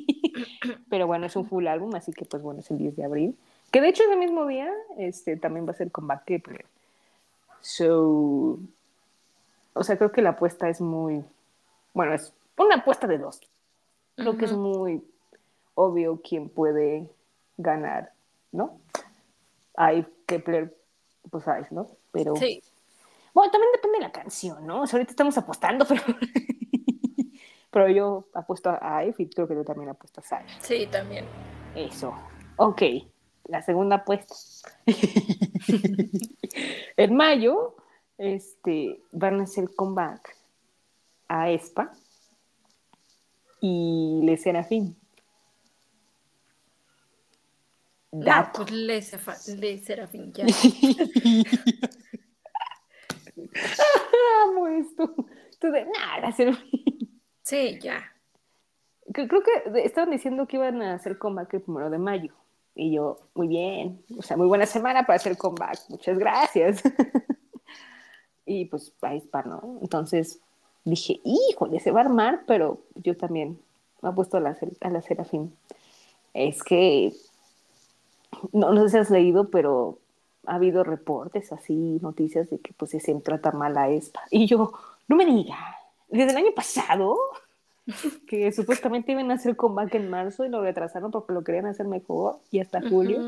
Pero bueno, es un full álbum, así que pues bueno, es el 10 de abril. Que de hecho ese mismo día este, también va a ser comeback Kepler. So, o sea, creo que la apuesta es muy, bueno, es una apuesta de dos. Creo que es muy obvio quién puede ganar, ¿no? Hay Kepler, pues sabes, ¿no? Pero. Sí. Bueno, también depende de la canción, ¿no? O sea, ahorita estamos apostando, pero. pero yo apuesto a Ive y creo que tú también apuestas a Ive. Sí, también. Eso. Ok la segunda apuesta. en mayo este, van a hacer comeback a ESPA y Le Serafín. Ah, pues Le, Serafín, ya. Amo esto. Tú de nada, Serafín. Sí, ya. Creo que estaban diciendo que iban a hacer comeback el primero de mayo. Y yo, muy bien, o sea, muy buena semana para hacer comeback, muchas gracias. y pues ahí para, ¿no? Entonces dije, híjole, se va a armar, pero yo también me he puesto a la, a la Serafín. Es que, no, no sé si has leído, pero ha habido reportes así, noticias de que pues se trata mal a esta. Y yo, no me diga, desde el año pasado que supuestamente iban a hacer comeback en marzo y lo retrasaron porque lo querían hacer mejor y hasta julio.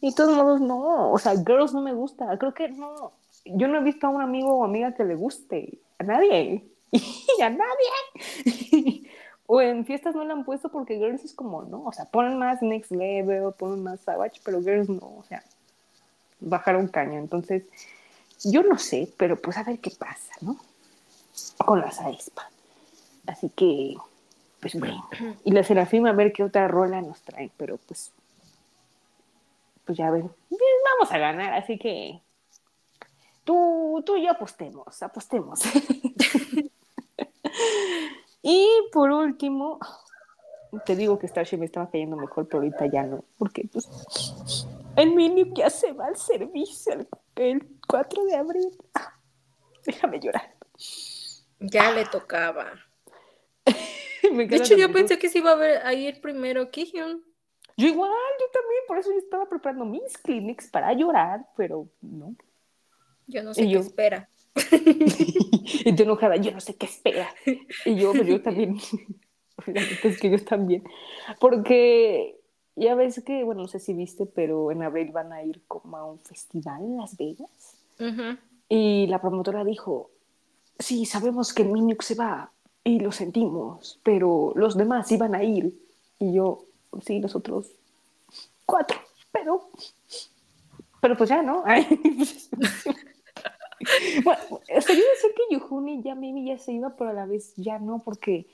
Y de todos modos, no, o sea, Girls no me gusta, creo que no, yo no he visto a un amigo o amiga que le guste, a nadie, a nadie. o en fiestas no la han puesto porque Girls es como, no, o sea, ponen más Next Level, ponen más Savage, pero Girls no, o sea, bajar un caño. Entonces, yo no sé, pero pues a ver qué pasa, ¿no? Con las aespa. Así que, pues bueno. Y la Serafima a ver qué otra rola nos trae, pero pues, pues ya ven, vamos a ganar, así que tú, tú y yo apostemos, apostemos. y por último, te digo que Starship me estaba cayendo mejor, pero ahorita ya no, porque pues el Mini ya se va al servicio el, 4 de abril. déjame llorar. Ya le tocaba. de hecho, yo pensé que se iba a, ver, a ir primero Kihyun. Yo igual, yo también, por eso yo estaba preparando mis clinics para llorar, pero no. Yo no sé qué espera. y te enojada, yo no sé qué espera. Y yo, pero yo también. es que yo también. Porque ya ves que, bueno, no sé si viste, pero en abril van a ir como a un festival en Las Vegas. Y la promotora dijo, sí, sabemos que Minuk se va y lo sentimos, pero los demás iban a ir. Y yo, sí, nosotros cuatro, pero, pero pues ya, ¿no? bueno, o sea, yo decía que Yuhuni ya Mimi ya se iba, pero a la vez ya no, porque,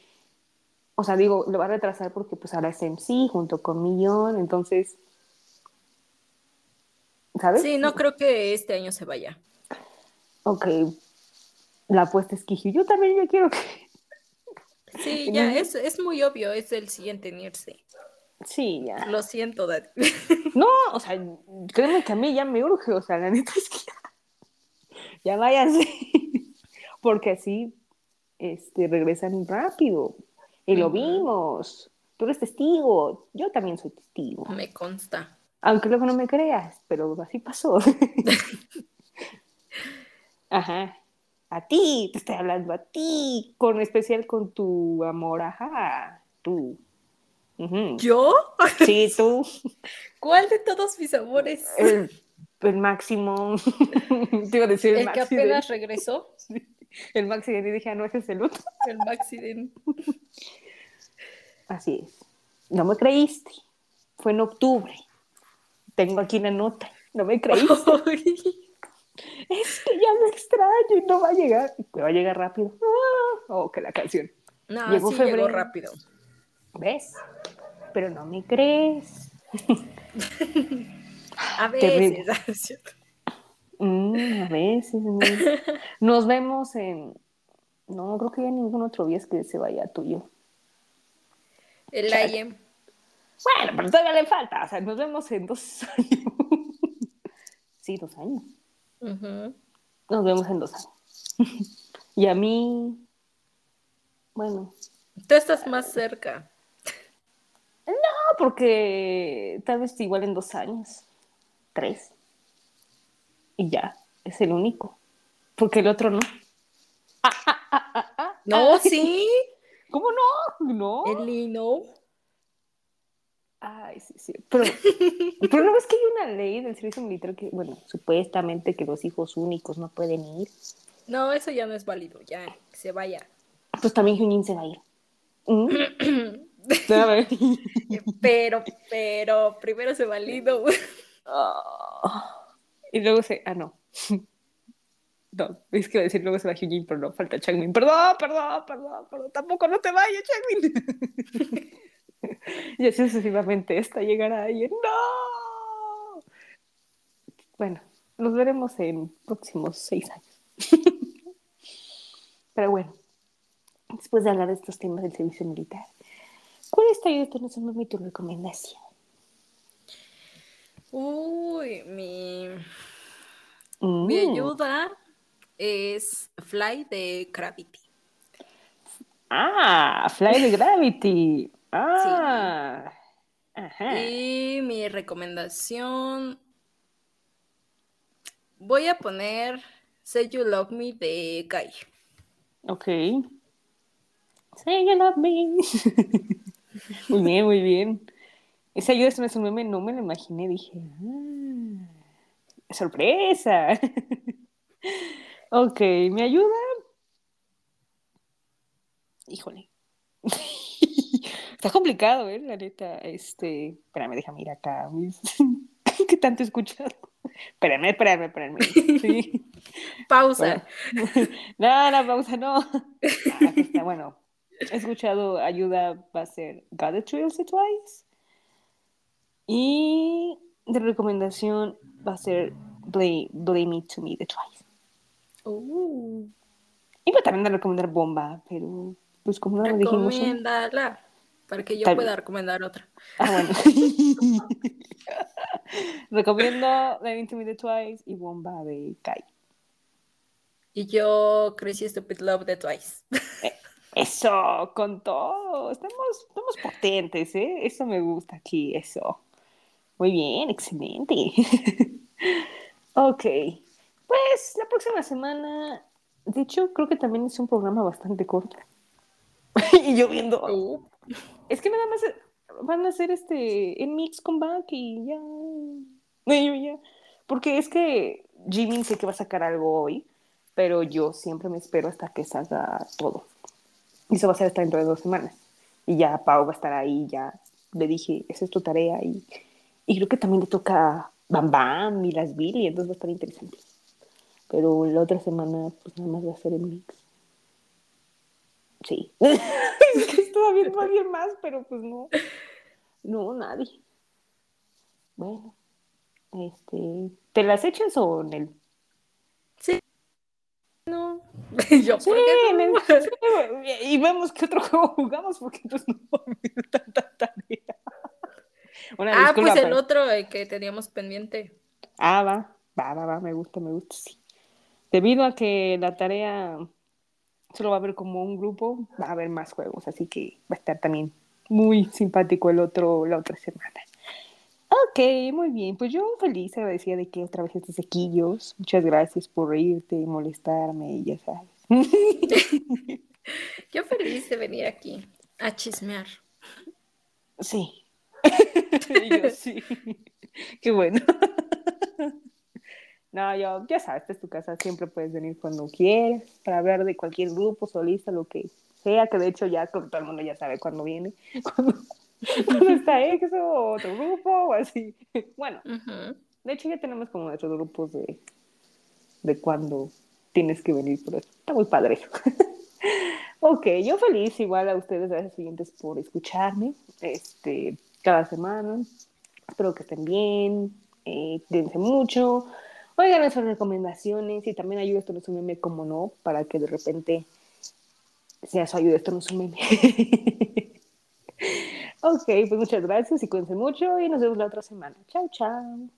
o sea, digo, lo va a retrasar porque pues ahora es MC junto con Millón, entonces, ¿sabes? Sí, no creo que este año se vaya. Ok, la apuesta es que yo también ya quiero que... Sí, ya, es, es muy obvio, es el siguiente en irse. Sí, ya. Lo siento, Dad. No, o sea, créeme que a mí ya me urge, o sea, la neta es que ya, váyanse. Porque así este, regresan rápido. Y lo vimos. Tú eres testigo. Yo también soy testigo. Me consta. Aunque luego no me creas, pero así pasó. Ajá. A ti, te estoy hablando a ti, con especial con tu amor, ajá, tú. ¿Yo? Sí, tú. ¿Cuál de todos mis amores? El, máximo. Te iba a decir el, el que apenas regresó. El máximo y dije, ah, no, ese es el otro. El máximo. Así es. No me creíste. Fue en octubre. Tengo aquí una nota. No me creíste. es que ya me extraño y no va a llegar. Me va a llegar rápido. Ah, oh, que la canción. No, llegó sí febrero. llegó rápido. ¿Ves? Pero no me crees. a veces. Mm, a veces. Nos vemos en. No, creo que ya ningún otro día es que se vaya tuyo. El IEM. Bueno, pero todavía le falta. O sea, nos vemos en dos años. sí, dos años. Nos vemos en dos años. y a mí. Bueno. Tú estás más cerca. No, porque tal vez igual en dos años, tres. Y ya, es el único. Porque el otro no. Ah, ah, ah, no, sí. ¿Cómo no? No. Eli, no. Ay, sí, sí. Pero, pero no ves que hay una ley del servicio militar que, bueno, supuestamente que los hijos únicos no pueden ir. No, eso ya no es válido, ya, que se vaya. Pues también Junín se va a ir. ¿Mm? pero, pero, primero se valido. Ah, y luego se. Ah, no. No, es que iba a decir luego se va Hyunjin, pero no, falta Changmin. Perdón, perdón, perdón, perdón, tampoco no te vayas, Changmin. y así sucesivamente, esta llegará ahí. ¡No! Bueno, nos veremos en próximos seis años. pero bueno, después de hablar de estos temas del servicio militar, ¿Cuál está ahí mi tu recomendación? Uy, mi, mi mm. ayuda es Fly de Gravity. Ah, Fly de Gravity. Ah. Ajá. Y mi recomendación. Voy a poner Say You Love Me de Kai. Ok. Say You Love Me. Muy bien, muy bien. Esa ayuda es un meme, no me lo imaginé, dije, ah, sorpresa. ok, ¿me ayuda? Híjole. Está complicado, ¿eh? La neta, este, espérame, déjame ir acá. ¿Qué tanto he escuchado? espérame, espérame, espérame. Sí. pausa. no, no, pausa, no. Ah, bueno, he escuchado ayuda va a ser Got the Trails Twice. Y de recomendación va a ser Blame, Blame It to Me the Twice. Uh. Y Iba también a recomendar Bomba, pero pues como no lo dijimos. Recomiéndala, para que yo pueda recomendar otra. Ah, bueno. Recomiendo the Twice y Bomba de Kai. Y yo Crazy Stupid Love de Twice. Eh, eso, con todo. Estamos, estamos potentes, ¿eh? Eso me gusta aquí, eso. Muy bien, excelente. ok, pues la próxima semana, de hecho, creo que también es un programa bastante corto. y yo viendo. Uh. Es que nada más van a hacer este en mix con back y ya. ya. Porque es que Jimmy sé que va a sacar algo hoy, pero yo siempre me espero hasta que salga todo. Y eso va a ser hasta dentro de dos semanas. Y ya Pau va a estar ahí, ya le dije, esa es tu tarea y y creo que también le toca Bam Bam y las Billy, entonces va a estar interesante. Pero la otra semana, pues nada más va a ser el mix. Sí. es que estaba viendo a alguien más, pero pues no. No, nadie. Bueno. Este. ¿Te las echas o en el? Sí. No. Yo, sí, no? y vemos qué otro juego jugamos porque pues no va a tanta tarea ah, pues el otro que teníamos pendiente. Ah, va, va, va, va, me gusta, me gusta, sí. Debido a que la tarea solo va a haber como un grupo, va a haber más juegos, así que va a estar también muy simpático el otro, la otra semana. Ok, muy bien. Pues yo feliz, agradecida de que otra vez estés sequillos. Muchas gracias por reírte y molestarme, y ya sabes. yo feliz de venir aquí a chismear. Sí, sí. Qué bueno. No, yo, ya sabes, esta es tu casa, siempre puedes venir cuando quieras, para hablar de cualquier grupo, solista, lo que sea, que de hecho ya todo el mundo ya sabe cuándo viene, cuando, está eso, otro grupo, o así. Bueno, de hecho ya tenemos como nuestros grupos de, de cuándo tienes que venir, por eso está muy padre eso. ok, yo feliz, igual a ustedes, gracias siguientes por escucharme. Este, cada semana. Espero que estén bien, eh, cuídense mucho oigan nuestras recomendaciones y también ayuda esto no es un como no, para que de repente sea su ayuda esto no es un meme. ok, pues muchas gracias y cuídense mucho y nos vemos la otra semana. Chao, chao.